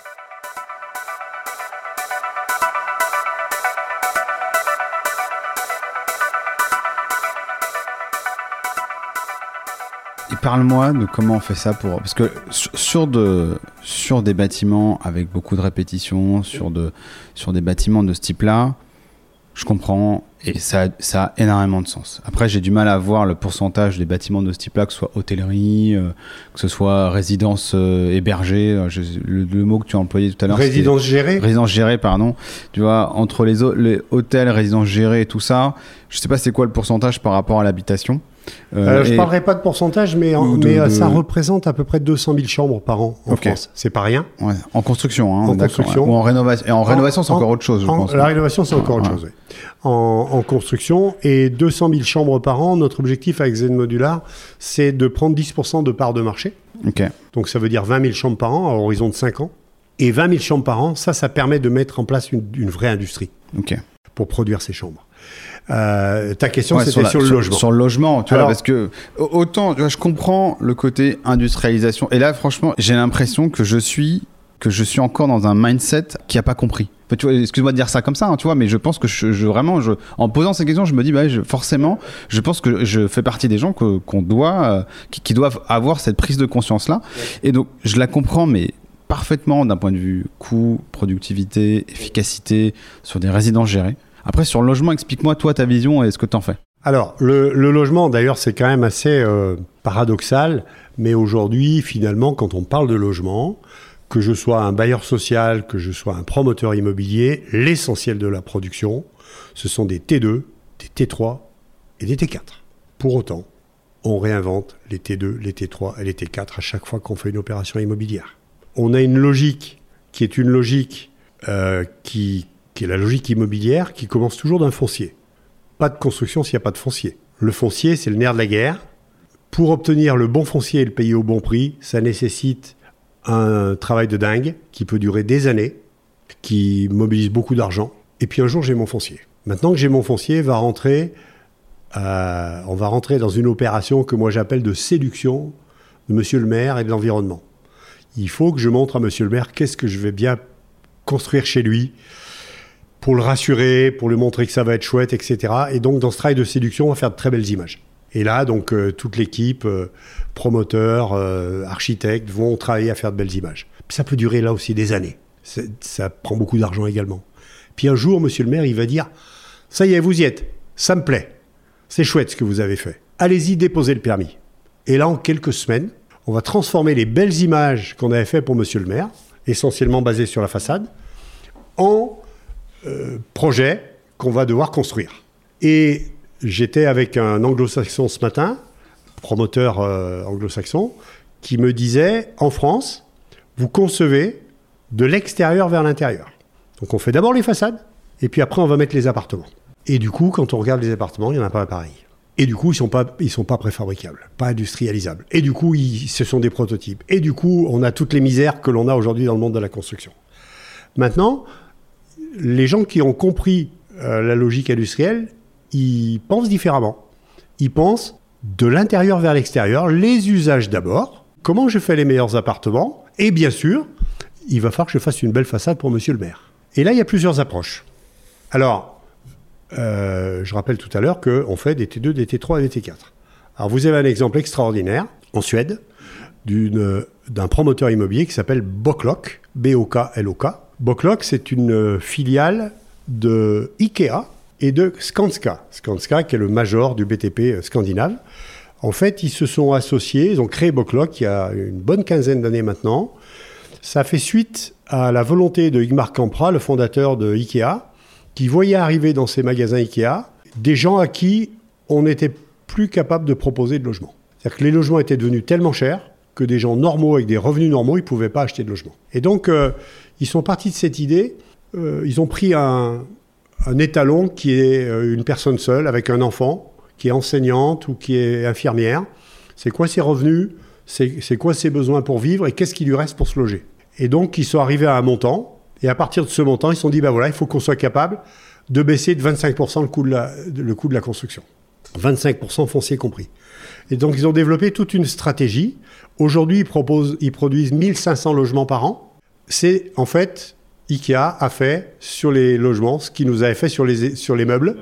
Parle-moi de comment on fait ça pour parce que sur de sur des bâtiments avec beaucoup de répétitions, sur de sur des bâtiments de ce type-là, je comprends et ça, ça a énormément de sens. Après, j'ai du mal à voir le pourcentage des bâtiments de ce type-là, que ce soit hôtellerie, euh, que ce soit résidence euh, hébergée, euh, le, mot que tu as employé tout à l'heure. Résidence gérée? Résidence gérée, pardon. Tu vois, entre les, les hôtels, résidence gérée et tout ça, je sais pas c'est quoi le pourcentage par rapport à l'habitation. Euh, je ne parlerai pas de pourcentage, mais, mais euh, ça représente à peu près 200 000 chambres par an en France. C'est pas rien. En construction, hein, en construction. Ou en rénovation. Et en rénovation, c'est encore autre chose, je pense. La rénovation, c'est encore autre chose, oui. En, construction, et 200 000 chambres par an, notre objectif avec Zen Modular, c'est de prendre 10% de part de marché. Donc ça veut dire 20 000 chambres par an à horizon de 5 ans. Et 20 000 chambres par an, ça, ça permet de mettre en place une, une vraie industrie pour produire ces chambres. Euh, ta question, c'était sur, le logement. Sur le logement, tu vois, parce que autant, tu vois, je comprends le côté industrialisation. Et là, franchement, j'ai l'impression que je suis que je suis encore dans un mindset qui a pas compris. tu vois, excuse-moi de dire ça comme ça, hein, tu vois, mais je pense que je, vraiment, je, en posant ces questions, je me dis, bah, forcément, je pense que je fais partie des gens que, qu'on doit, euh, qui, doivent avoir cette prise de conscience là. Et donc, je la comprends, mais parfaitement d'un point de vue coût, productivité, efficacité sur des résidences gérées. Après, sur le logement, explique-moi toi ta vision et ce que tu en fais. Alors, le, logement, d'ailleurs, c'est quand même assez euh, paradoxal, mais aujourd'hui, finalement, quand on parle de logement, que je sois un bailleur social, que je sois un promoteur immobilier, l'essentiel de la production, ce sont des T2, des T3 et des T4. Pour autant, on réinvente les T2, les T3 et les T4 à chaque fois qu'on fait une opération immobilière. On a une logique qui est une logique euh, qui qui est la logique immobilière qui commence toujours d'un foncier. Pas de construction s'il n'y a pas de foncier. Le foncier, c'est le nerf de la guerre. Pour obtenir le bon foncier et le payer au bon prix, ça nécessite un travail de dingue qui peut durer des années, qui mobilise beaucoup d'argent. Et puis un jour, j'ai mon foncier. Maintenant que j'ai mon foncier, euh, on va rentrer dans une opération que moi j'appelle de séduction de Monsieur le maire et de l'environnement. Il faut que je montre à Monsieur le maire qu'est-ce que je vais bien construire chez lui, pour le rassurer, pour lui montrer que ça va être chouette, etc. Et donc, dans ce travail de séduction, on va faire de très belles images. Et là, donc, euh, toute l'équipe, euh, promoteurs, euh, architectes, vont travailler à faire de belles images. ça peut durer là aussi des années. Ça prend beaucoup d'argent également. Puis un jour, monsieur le maire, il va dire Ça y est, vous y êtes, ça me plaît, c'est chouette ce que vous avez fait. Allez-y, déposez le permis. Et là, en quelques semaines, on va transformer les belles images qu'on avait faites pour monsieur le maire, essentiellement basées sur la façade, en euh, projet qu'on va devoir construire. Et j'étais avec un anglo-saxon ce matin, promoteur euh, anglo-saxon, qui me disait, en France, vous concevez de l'extérieur vers l'intérieur. Donc on fait d'abord les façades, et puis après on va mettre les appartements. Et du coup, quand on regarde les appartements, il n'y en a pas pareil. Et du coup, ils sont, sont pas préfabricables, pas industrialisables. Et du coup, ils, ce sont des prototypes. Et du coup, on a toutes les misères que l'on a aujourd'hui dans le monde de la construction. Maintenant, les gens qui ont compris euh, la logique industrielle, ils pensent différemment. Ils pensent de l'intérieur vers l'extérieur, les usages d'abord, comment je fais les meilleurs appartements, et bien sûr, il va falloir que je fasse une belle façade pour monsieur le maire. Et là, il y a plusieurs approches. Alors, euh, je rappelle tout à l'heure qu'on fait des T2, des T3 et des T4. Alors vous avez un exemple extraordinaire en Suède d'un promoteur immobilier qui s'appelle Boklok, B-O-K-L-O-K. Boklok, c'est une filiale de Ikea et de Skanska. Skanska, qui est le major du BTP scandinave. En fait, ils se sont associés, ils ont créé Boklok il y a une bonne quinzaine d'années maintenant. Ça fait suite à la volonté de Igmar Kampra, le fondateur de Ikea, qui voyaient arriver dans ces magasins Ikea des gens à qui on n'était plus capable de proposer de logement. C'est-à-dire que les logements étaient devenus tellement chers que des gens normaux avec des revenus normaux, ils ne pouvaient pas acheter de logement. Et donc, euh, ils sont partis de cette idée. Euh, ils ont pris un, étalon qui est euh, une personne seule avec un enfant, qui est enseignante ou qui est infirmière. C'est quoi ses revenus? C'est quoi ses besoins pour vivre? Et qu'est-ce qui lui reste pour se loger? Et donc, ils sont arrivés à un montant et à partir de ce montant, ils se sont dit, ben voilà, il faut qu'on soit capable de baisser de 25% le coût de, la, le coût de la construction. 25% foncier compris. Et donc, ils ont développé toute une stratégie. Aujourd'hui, ils, proposent, ils produisent 1500 logements par an. C'est, en fait, IKEA a fait sur les logements ce qu'il nous avait fait sur les, sur les meubles.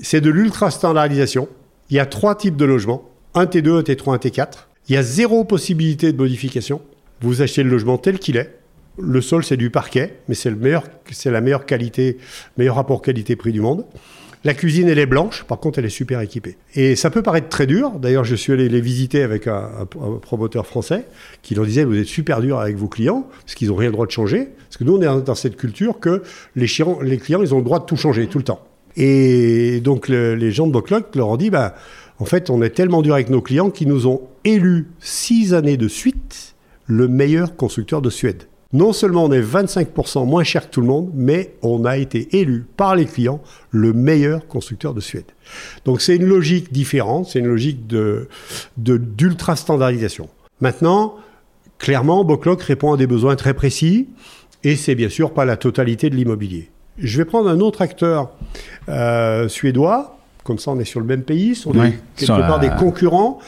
C'est de l'ultra-standardisation. Il y a trois types de logements. Un T2, un T3, un T4. Il y a zéro possibilité de modification. Vous achetez le logement tel qu'il est. Le sol, c'est du parquet, mais c'est, la meilleure qualité, meilleur rapport qualité-prix du monde. La cuisine, elle est blanche, par contre, elle est super équipée. Et ça peut paraître très dur. D'ailleurs, je suis allé les visiter avec un, promoteur français qui leur disait Vous êtes super dur avec vos clients, parce qu'ils n'ont rien le droit de changer. Parce que nous, on est dans cette culture que les, les clients, ils ont le droit de tout changer tout le temps. Et donc, les gens de Bocloc leur ont dit bah, En fait, on est tellement dur avec nos clients qu'ils nous ont élus six années de suite le meilleur constructeur de Suède. Non seulement on est 25% moins cher que tout le monde, mais on a été élu par les clients le meilleur constructeur de Suède. Donc c'est une logique différente, c'est une logique de, d'ultra standardisation. Maintenant, clairement, Boclock répond à des besoins très précis et c'est bien sûr pas la totalité de l'immobilier. Je vais prendre un autre acteur euh, suédois, comme ça on est sur le même pays, sont quelque part des concurrents.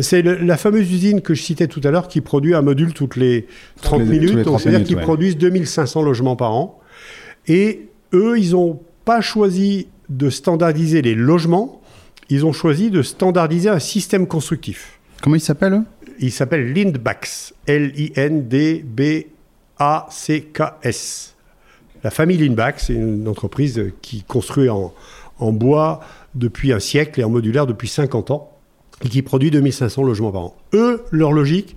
C'est la fameuse usine que je citais tout à l'heure qui produit un module toutes les 30 minutes. c'est-à-dire qu'ils produisent 2500 logements par an. Et eux, ils n'ont pas choisi de standardiser les logements, ils ont choisi de standardiser un système constructif. Comment il s'appelle Il s'appelle Lindbax. L-I-N-D-B-A-C-K-S. La famille Lindbax, c'est une entreprise qui construit en, en bois depuis un siècle et en modulaire depuis 50 ans et qui produit 2500 logements par an. Eux, leur logique,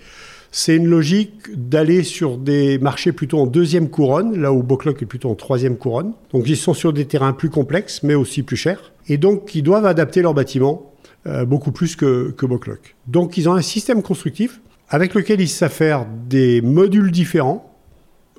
c'est une logique d'aller sur des marchés plutôt en deuxième couronne, là où Boclock est plutôt en troisième couronne. Donc ils sont sur des terrains plus complexes, mais aussi plus chers. Et donc ils doivent adapter leur bâtiment euh, beaucoup plus que, que Boclock. Donc ils ont un système constructif avec lequel ils savent faire des modules différents,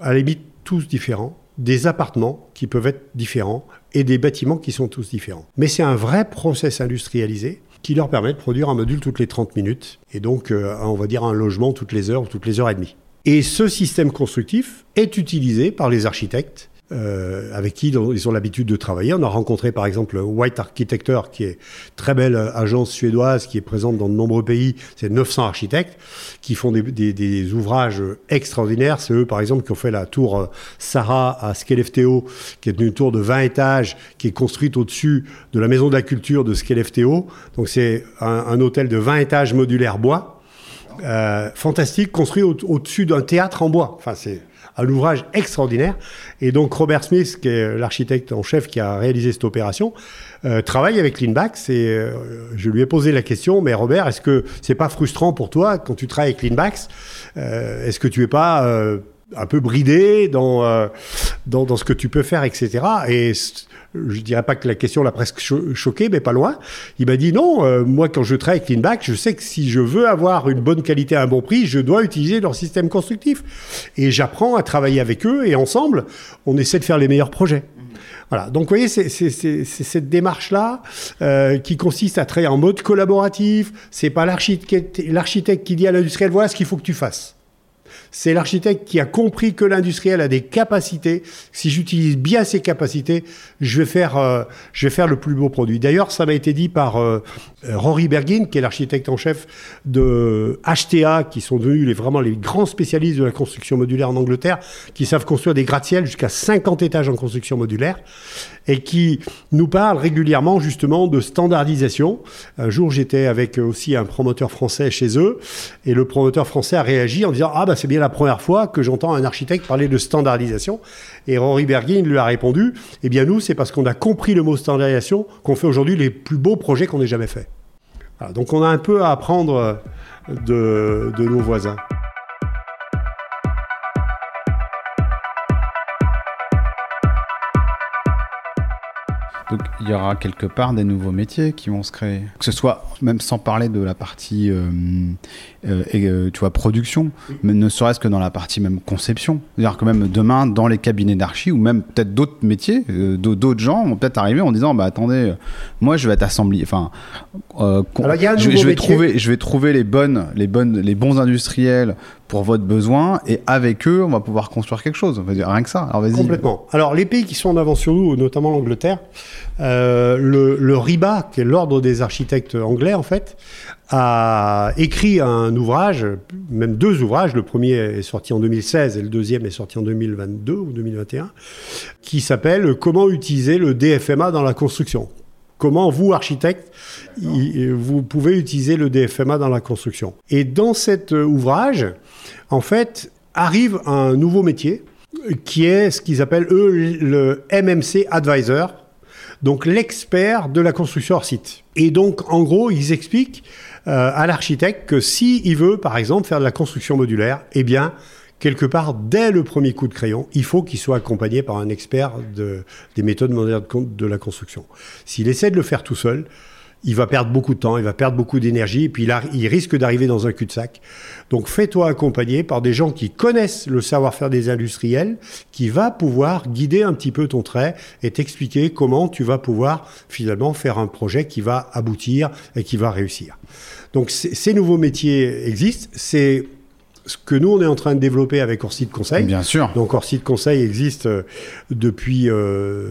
à la limite tous différents, des appartements qui peuvent être différents et des bâtiments qui sont tous différents. Mais c'est un vrai process industrialisé qui leur permet de produire un module toutes les 30 minutes et donc, euh, on va dire, un logement toutes les heures ou toutes les heures et demie. Et ce système constructif est utilisé par les architectes euh, avec qui ils ont l'habitude de travailler. On a rencontré par exemple White Architecture, qui est très belle agence suédoise qui est présente dans de nombreux pays. C'est 900 architectes qui font des, des, des ouvrages extraordinaires. C'est eux par exemple qui ont fait la tour euh, Sarah à Skellefteå, qui est une tour de 20 étages qui est construite au-dessus de la maison de la culture de Skellefteå. Donc c'est un, un hôtel de 20 étages modulaire bois. Euh, fantastique, construit au-dessus d'un théâtre en bois. Enfin, c'est un ouvrage extraordinaire. Et donc Robert Smith, qui est l'architecte en chef qui a réalisé cette opération, euh, travaille avec Linbax et euh, je lui ai posé la question, mais Robert, est-ce que c'est pas frustrant pour toi quand tu travailles avec Linbax euh, Est-ce que tu es pas un peu bridé dans, euh, dans, dans, ce que tu peux faire, etc. Et je dirais pas que la question l'a presque choqué, mais pas loin. Il m'a dit non, euh, moi quand je travaille avec Finback, je sais que si je veux avoir une bonne qualité à un bon prix, je dois utiliser leur système constructif. Et j'apprends à travailler avec eux et ensemble, on essaie de faire les meilleurs projets. Voilà. Donc, vous voyez, c'est cette démarche-là euh, qui consiste à travailler en mode collaboratif. C'est pas l'architecte qui dit à l'industriel voilà ce qu'il faut que tu fasses. C'est l'architecte qui a compris que l'industriel a des capacités. Si j'utilise bien ces capacités, je vais faire, euh, je vais faire le plus beau produit. D'ailleurs, ça m'a été dit par euh, Rory Bergin, qui est l'architecte en chef de HTA, qui sont devenus les, vraiment les grands spécialistes de la construction modulaire en Angleterre, qui savent construire des gratte-ciel jusqu'à 50 étages en construction modulaire et qui nous parle régulièrement justement de standardisation. Un jour, j'étais avec aussi un promoteur français chez eux et le promoteur français a réagi en disant Ah, bah, c'est bien la première fois que j'entends un architecte parler de standardisation. Et Rory Bergin lui a répondu Eh bien, nous, c'est parce qu'on a compris le mot standardisation qu'on fait aujourd'hui les plus beaux projets qu'on ait jamais faits. donc, on a un peu à apprendre de, de nos voisins. Donc il y aura quelque part des nouveaux métiers qui vont se créer. Que ce soit même sans parler de la partie, euh, euh, euh, tu vois, production, mais ne serait-ce que dans la partie même conception. C'est-à-dire que même demain, dans les cabinets d'archi ou même peut-être d'autres métiers, d'autres gens vont peut-être arriver en disant, bah attendez, moi je vais être assemblé, enfin, je, vais trouver, je vais trouver les bonnes, les bonnes, les bons industriels pour votre besoin et avec eux, on va pouvoir construire quelque chose. On dire rien que ça. Alors vas-y. Complètement. Alors les pays qui sont en avance sur nous, notamment l'Angleterre, euh, le, le, RIBA, qui est l'ordre des architectes anglais en fait, a écrit un ouvrage, même deux ouvrages. Le premier est sorti en 2016 et le deuxième est sorti en 2022 ou 2021, qui s'appelle Comment utiliser le DFMA dans la construction comment vous, architecte, vous pouvez utiliser le DFMA dans la construction. Et dans cet ouvrage, en fait, arrive un nouveau métier qui est ce qu'ils appellent, eux, le MMC Advisor, donc l'expert de la construction hors site. Et donc, en gros, ils expliquent euh, à l'architecte que s'il il veut, par exemple, faire de la construction modulaire, eh bien, quelque part, dès le premier coup de crayon, il faut qu'il soit accompagné par un expert de, des méthodes modernes de la construction. S'il essaie de le faire tout seul, il va perdre beaucoup de temps, il va perdre beaucoup d'énergie, et puis il, il risque d'arriver dans un cul-de-sac. Donc fais-toi accompagner par des gens qui connaissent le savoir-faire des industriels, qui va pouvoir guider un petit peu ton trait et t'expliquer comment tu vas pouvoir finalement faire un projet qui va aboutir et qui va réussir. Donc ces nouveaux métiers existent, c'est ce que nous, on est en train de développer avec Orsi de Conseil. Bien sûr. Donc Orsi de Conseil existe euh, depuis, euh,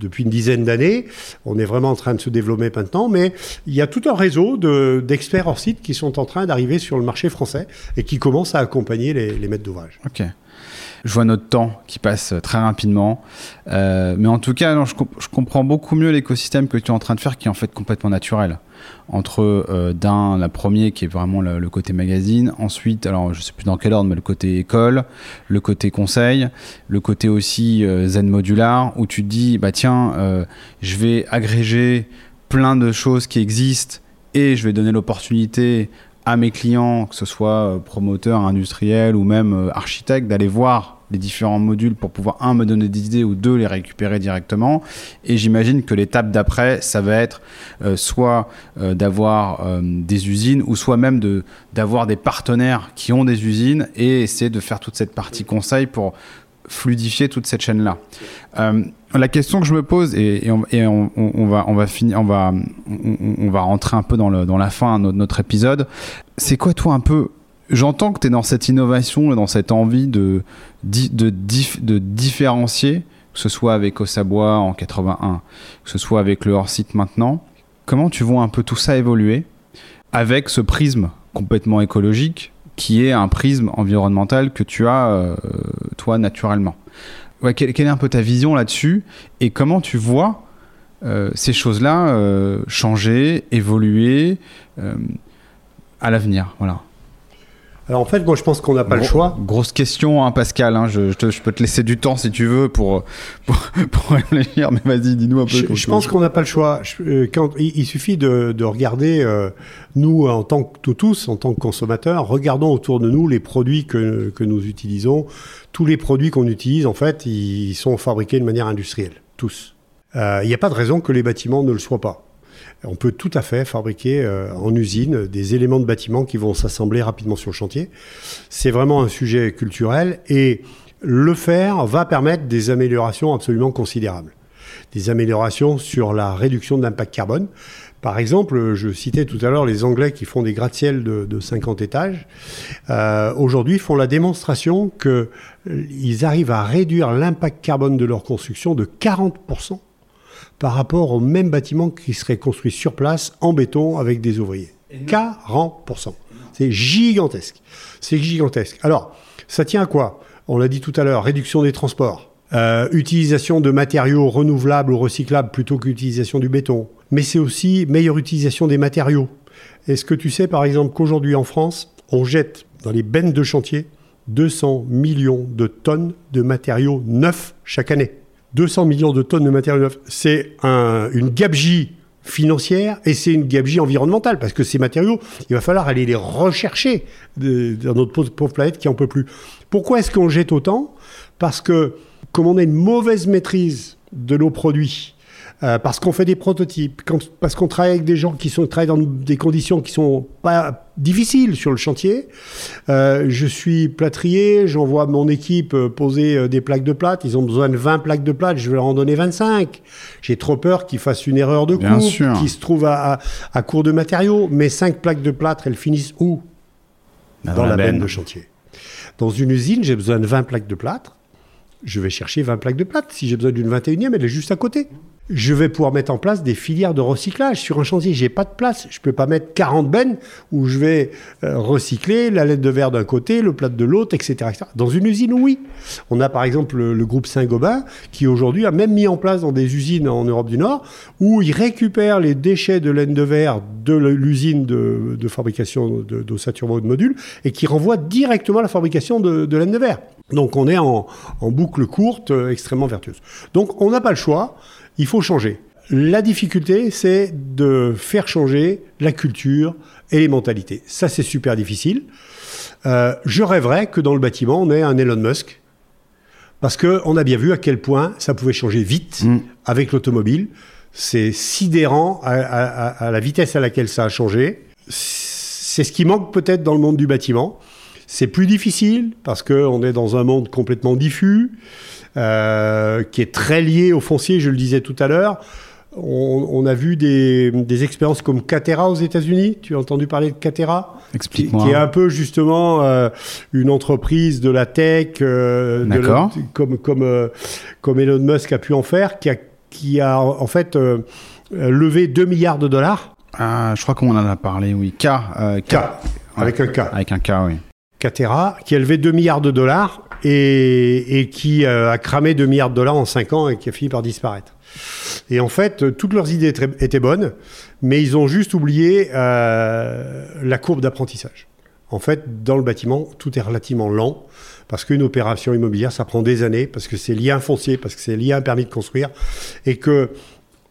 depuis une dizaine d'années. On est vraiment en train de se développer maintenant, mais il y a tout un réseau d'experts de, qui sont en train d'arriver sur le marché français et qui commencent à accompagner les, les maîtres d'ouvrage. Ok. Je vois notre temps qui passe très rapidement. Euh, mais en tout cas, je, comprends beaucoup mieux l'écosystème que tu es en train de faire qui est en fait complètement naturel entre euh, d'un, la première qui est vraiment le, côté magazine, ensuite, alors je sais plus dans quel ordre, mais le côté école, le côté conseil, le côté aussi euh, zen modular, où tu te dis, bah tiens, je vais agréger plein de choses qui existent et je vais donner l'opportunité à mes clients, que ce soit promoteurs, industriels ou même architectes, d'aller voir les différents modules pour pouvoir, un, me donner des idées ou deux, les récupérer directement. Et j'imagine que l'étape d'après, ça va être euh, soit euh, d'avoir euh, des usines ou soit même de, d'avoir des partenaires qui ont des usines et essayer de faire toute cette partie conseil pour fluidifier toute cette chaîne-là. la question que je me pose, et, on, va, on, va finir, on, va, on, va rentrer un peu dans, la fin de notre épisode, c'est quoi toi un peu J'entends que tu es dans cette innovation et dans cette envie de, de, de différencier, que ce soit avec Osabois en 81, que ce soit avec le hors-site maintenant. Comment tu vois un peu tout ça évoluer avec ce prisme complètement écologique qui est un prisme environnemental que tu as, euh, toi, naturellement quelle, est un peu ta vision là-dessus et comment tu vois euh, ces choses-là euh, changer, évoluer à l'avenir? Voilà. Alors en fait, moi je pense qu'on n'a pas le choix. Grosse question, hein, Pascal. Hein, je, je, peux te laisser du temps si tu veux pour, pour, pour réfléchir, mais vas-y, dis-nous un peu. Je, je pense qu'on n'a pas le choix. Euh, quand, il, suffit de, de regarder, euh, nous en tant que tous, en tant que consommateurs, regardons autour de nous les produits que, que nous utilisons. Tous les produits qu'on utilise, en fait, ils sont fabriqués de manière industrielle, tous. Euh, il n'y a pas de raison que les bâtiments ne le soient pas. On peut tout à fait fabriquer euh, en usine des éléments de bâtiment qui vont s'assembler rapidement sur le chantier. C'est vraiment un sujet culturel et le faire va permettre des améliorations absolument considérables. Des améliorations sur la réduction de l'impact carbone. Par exemple, je citais tout à l'heure les Anglais qui font des gratte-ciel de, 50 étages. Euh, aujourd'hui, font la démonstration qu'ils arrivent à réduire l'impact carbone de leur construction de 40% par rapport au même bâtiment qui serait construit sur place en béton avec des ouvriers. 40%. C'est gigantesque. C'est gigantesque. Alors, ça tient à quoi? On l'a dit tout à l'heure, réduction des transports, euh, utilisation de matériaux renouvelables ou recyclables plutôt qu'utilisation du béton. Mais c'est aussi meilleure utilisation des matériaux. Est-ce que tu sais par exemple qu'aujourd'hui en France, on jette dans les bennes de chantier 200 millions de tonnes de matériaux neufs chaque année? 200 millions de tonnes de matériaux neufs, c'est une gabegie financière et c'est une gabegie environnementale parce que ces matériaux, il va falloir aller les rechercher dans notre pauvre planète qui en peut plus. Pourquoi est-ce qu'on jette autant? Parce que comme on a une mauvaise maîtrise de nos produits, euh, parce qu'on fait des prototypes, parce qu'on travaille avec des gens qui sont, travaillent dans des conditions qui sont pas difficiles sur le chantier. Euh, je suis plâtrier, j'envoie mon équipe euh, poser des plaques de plâtre. Ils ont besoin de 20 plaques de plâtre, je vais leur en donner 25. J'ai trop peur qu'ils fassent une erreur de coupe, qu'ils se trouvent à, à, court de matériaux. Mais 5 plaques de plâtre, elles finissent où? Dans, la, benne de chantier. Dans une usine, j'ai besoin de 20 plaques de plâtre. Je vais chercher 20 plaques de plâtre. Si j'ai besoin d'une 21e, elle est juste à côté je vais pouvoir mettre en place des filières de recyclage. Sur un chantier, j'ai pas de place. Je peux pas mettre 40 bennes où je vais euh, recycler la laine de verre d'un côté, le plat de l'autre, etc., Dans une usine, oui. On a par exemple le, groupe Saint-Gobain qui aujourd'hui a même mis en place dans des usines en Europe du Nord où ils récupèrent les déchets de laine de verre de l'usine de, fabrication d'ossature de, de modules et qui renvoient directement à la fabrication de, laine de verre. Donc on est en, boucle courte euh, extrêmement vertueuse. Donc on n'a pas le choix il faut changer. La difficulté, c'est de faire changer la culture et les mentalités. Ça, c'est super difficile. Euh, je rêverais que dans le bâtiment, on ait un Elon Musk. Parce qu'on a bien vu à quel point ça pouvait changer vite mm. avec l'automobile. C'est sidérant à, la vitesse à laquelle ça a changé. C'est ce qui manque peut-être dans le monde du bâtiment. C'est plus difficile parce qu'on est dans un monde complètement diffus. Euh, qui est très lié au foncier, je le disais tout à l'heure. On, a vu des, expériences comme Catera aux États-Unis. Tu as entendu parler de Catera Explique qui, est un peu justement euh, une entreprise de la tech, euh, comme, comme, comme Elon Musk a pu en faire, qui a, qui a en fait levé 2 milliards de dollars. Ah, je crois qu'on en a parlé, oui. K. K, avec un K. Avec un K, oui. Catera, qui a levé 2 milliards de dollars et, qui euh, a cramé 2 milliards de dollars en 5 ans et qui a fini par disparaître. Et en fait, toutes leurs idées étaient bonnes, mais ils ont juste oublié euh, la courbe d'apprentissage. En fait, dans le bâtiment, tout est relativement lent, parce qu'une opération immobilière, ça prend des années, parce que c'est lié à un foncier, parce que c'est lié à un permis de construire, et que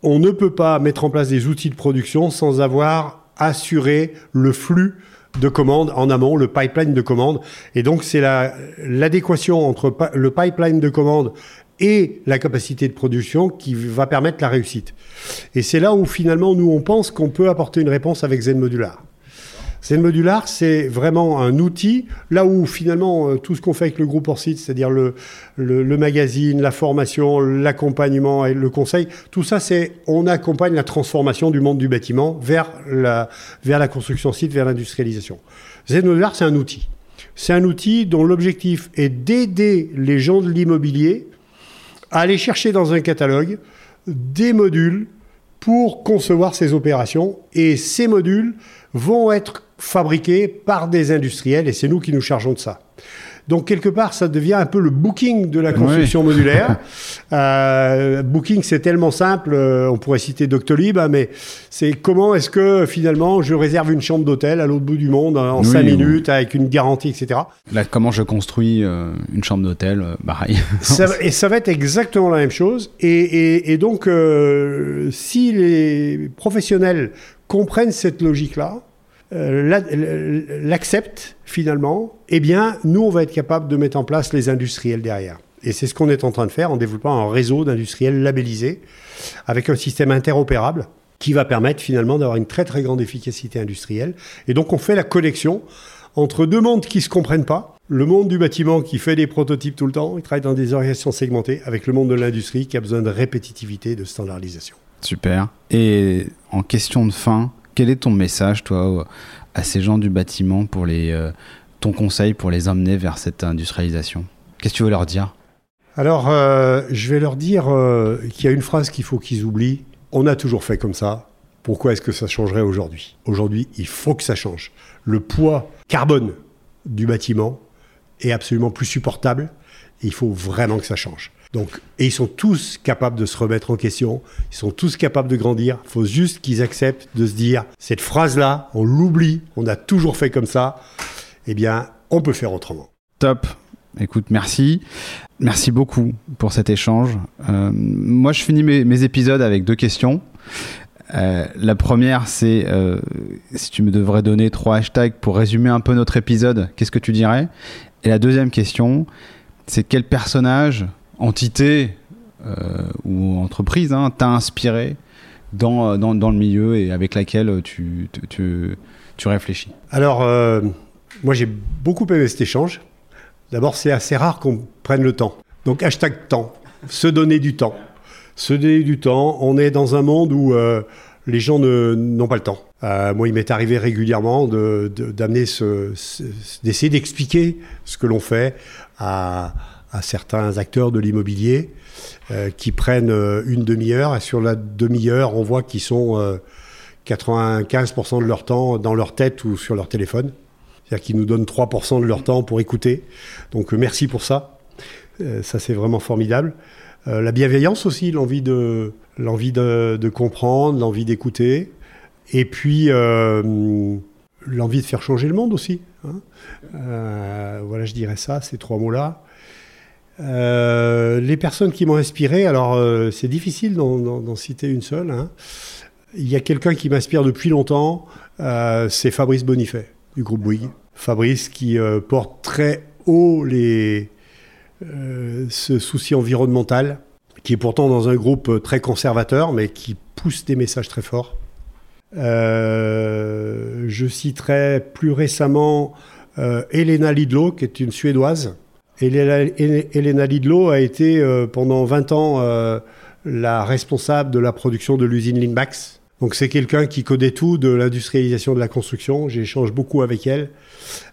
on ne peut pas mettre en place des outils de production sans avoir assuré le flux de commandes en amont, le pipeline de commandes. Et donc, c'est l'adéquation entre le pipeline de commandes et la capacité de production qui va permettre la réussite. Et c'est là où finalement, nous, on pense qu'on peut apporter une réponse avec Zen Modular. Zen Modular, c'est vraiment un outil, là où finalement euh, tout ce qu'on fait avec le groupe Orsite, c'est-à-dire le, le, magazine, la formation, l'accompagnement et le conseil, tout ça, c'est on accompagne la transformation du monde du bâtiment vers la, vers la construction site, vers l'industrialisation. Modular, c'est un outil. C'est un outil dont l'objectif est d'aider les gens de l'immobilier à aller chercher dans un catalogue des modules pour concevoir ces opérations. Et ces modules vont être fabriqués par des industriels et c'est nous qui nous chargeons de ça. Donc quelque part, ça devient un peu le booking de la construction modulaire. Euh, booking, c'est tellement simple, euh, on pourrait citer Doctolib, hein, mais c'est comment est-ce que finalement je réserve une chambre d'hôtel à l'autre bout du monde en 5 minutes avec une garantie, etc. Là, comment je construis euh, une chambre d'hôtel, pareil. et ça va être exactement la même chose. Et, et donc, si les professionnels comprennent cette logique-là, euh, l'acceptent finalement, eh bien, nous, on va être capable de mettre en place les industriels derrière. Et c'est ce qu'on est en train de faire en développant un réseau d'industriels labellisés avec un système interopérable qui va permettre finalement d'avoir une très très grande efficacité industrielle. Et donc on fait la connexion entre deux mondes qui ne se comprennent pas. Le monde du bâtiment qui fait des prototypes tout le temps, il travaille dans des organisations segmentées, avec le monde de l'industrie qui a besoin de répétitivité, de standardisation. Super. Et en question de fin, quel est ton message, toi, à ces gens du bâtiment pour les, euh, ton conseil pour les emmener vers cette industrialisation? Qu'est-ce que tu veux leur dire? Alors, euh, je vais leur dire euh, qu'il y a une phrase qu'il faut qu'ils oublient. On a toujours fait comme ça. Pourquoi est-ce que ça changerait aujourd'hui? Aujourd'hui, il faut que ça change. Le poids carbone du bâtiment est absolument plus supportable. Il faut vraiment que ça change. Donc, et ils sont tous capables de se remettre en question, ils sont tous capables de grandir. Il faut juste qu'ils acceptent de se dire cette phrase-là, on l'oublie, on a toujours fait comme ça. Eh bien, on peut faire autrement. Top. Écoute, merci. Merci beaucoup pour cet échange. Euh, moi, je finis mes, épisodes avec deux questions. Euh, la première, c'est euh, si tu me devrais donner trois hashtags pour résumer un peu notre épisode, qu'est-ce que tu dirais? Et la deuxième question, c'est quel personnage entité euh, ou entreprise hein, t'a inspiré dans, euh, dans, dans, le milieu et avec laquelle tu, tu, tu réfléchis? Alors, euh, moi j'ai beaucoup aimé cet échange. D'abord, c'est assez rare qu'on prenne le temps. Donc, hashtag temps, se donner du temps. Se donner du temps, on est dans un monde où les gens n'ont pas le temps. moi, il m'est arrivé régulièrement d'amener ce, d'essayer d'expliquer ce que l'on fait à, certains acteurs de l'immobilier euh, qui prennent euh, une demi-heure et sur la demi-heure, on voit qu'ils sont 95% euh, de leur temps dans leur tête ou sur leur téléphone. C'est-à-dire qu'ils nous donnent 3% de leur temps pour écouter. Donc merci pour ça. ça, c'est vraiment formidable. la bienveillance aussi, l'envie de, l'envie de comprendre, l'envie d'écouter. Et puis, l'envie de faire changer le monde aussi. Hein. voilà, je dirais ça, ces trois mots-là. Euh, les personnes qui m'ont inspiré, alors euh, c'est difficile d'en citer une seule. Hein. Il y a quelqu'un qui m'inspire depuis longtemps, euh, c'est Fabrice Bonifay du groupe Bouygues. Fabrice qui porte très haut les, ce souci environnemental, qui est pourtant dans un groupe très conservateur, mais qui pousse des messages très forts. je citerai plus récemment Elena Lidlow, qui est une Suédoise, Elena Lidlow a été euh, pendant 20 ans euh, la responsable de la production de l'usine Limbax. Donc c'est quelqu'un qui connaît tout de l'industrialisation de la construction. J'échange beaucoup avec elle,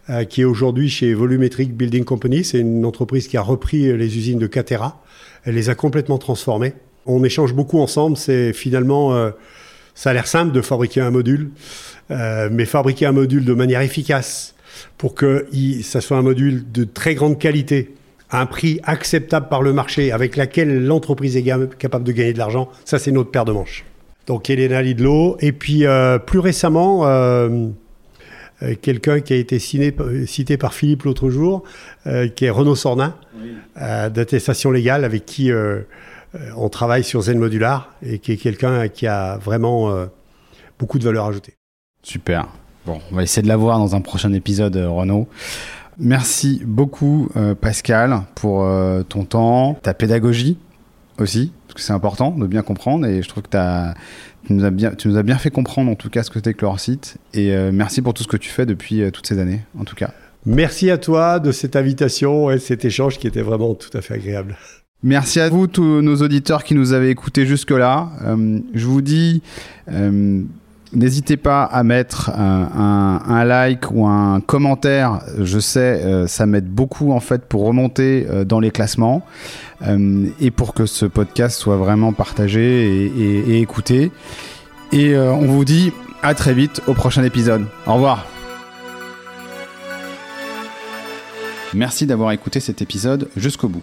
euh, qui est aujourd'hui chez Volumetric Building Company. C'est une entreprise qui a repris les usines de Catera. Elle les a complètement transformées. On échange beaucoup ensemble. C'est finalement, ça a l'air simple de fabriquer un module, mais fabriquer un module de manière efficace, pour que ça soit un module de très grande qualité, à un prix acceptable par le marché, avec laquelle l'entreprise est capable de gagner de l'argent, ça c'est notre paire de manches. Donc Elena Lidlow. Et puis euh, plus récemment, euh, euh, quelqu'un qui a été cité par Philippe l'autre jour, qui est Renaud Sornin, d'attestation légale, avec qui on travaille sur Zen Modular, et qui est quelqu'un qui a vraiment beaucoup de valeur ajoutée. Super. Bon, on va essayer de la voir dans un prochain épisode, euh, Renaud. Merci beaucoup, euh, Pascal, pour euh, ton temps, ta pédagogie aussi, parce que c'est important de bien comprendre et je trouve que tu, nous as bien, tu nous as bien fait comprendre en tout cas ce que c'était que leur site et merci pour tout ce que tu fais depuis toutes ces années, en tout cas. Merci à toi de cette invitation et cet échange qui était vraiment tout à fait agréable. Merci à vous, tous nos auditeurs qui nous avaient écoutés jusque-là. je vous dis N'hésitez pas à mettre un, like ou un commentaire. Je sais, euh, ça m'aide beaucoup en fait pour remonter euh, dans les classements euh, et pour que ce podcast soit vraiment partagé et écouté. Et on vous dit à très vite au prochain épisode. Au revoir. Merci d'avoir écouté cet épisode jusqu'au bout.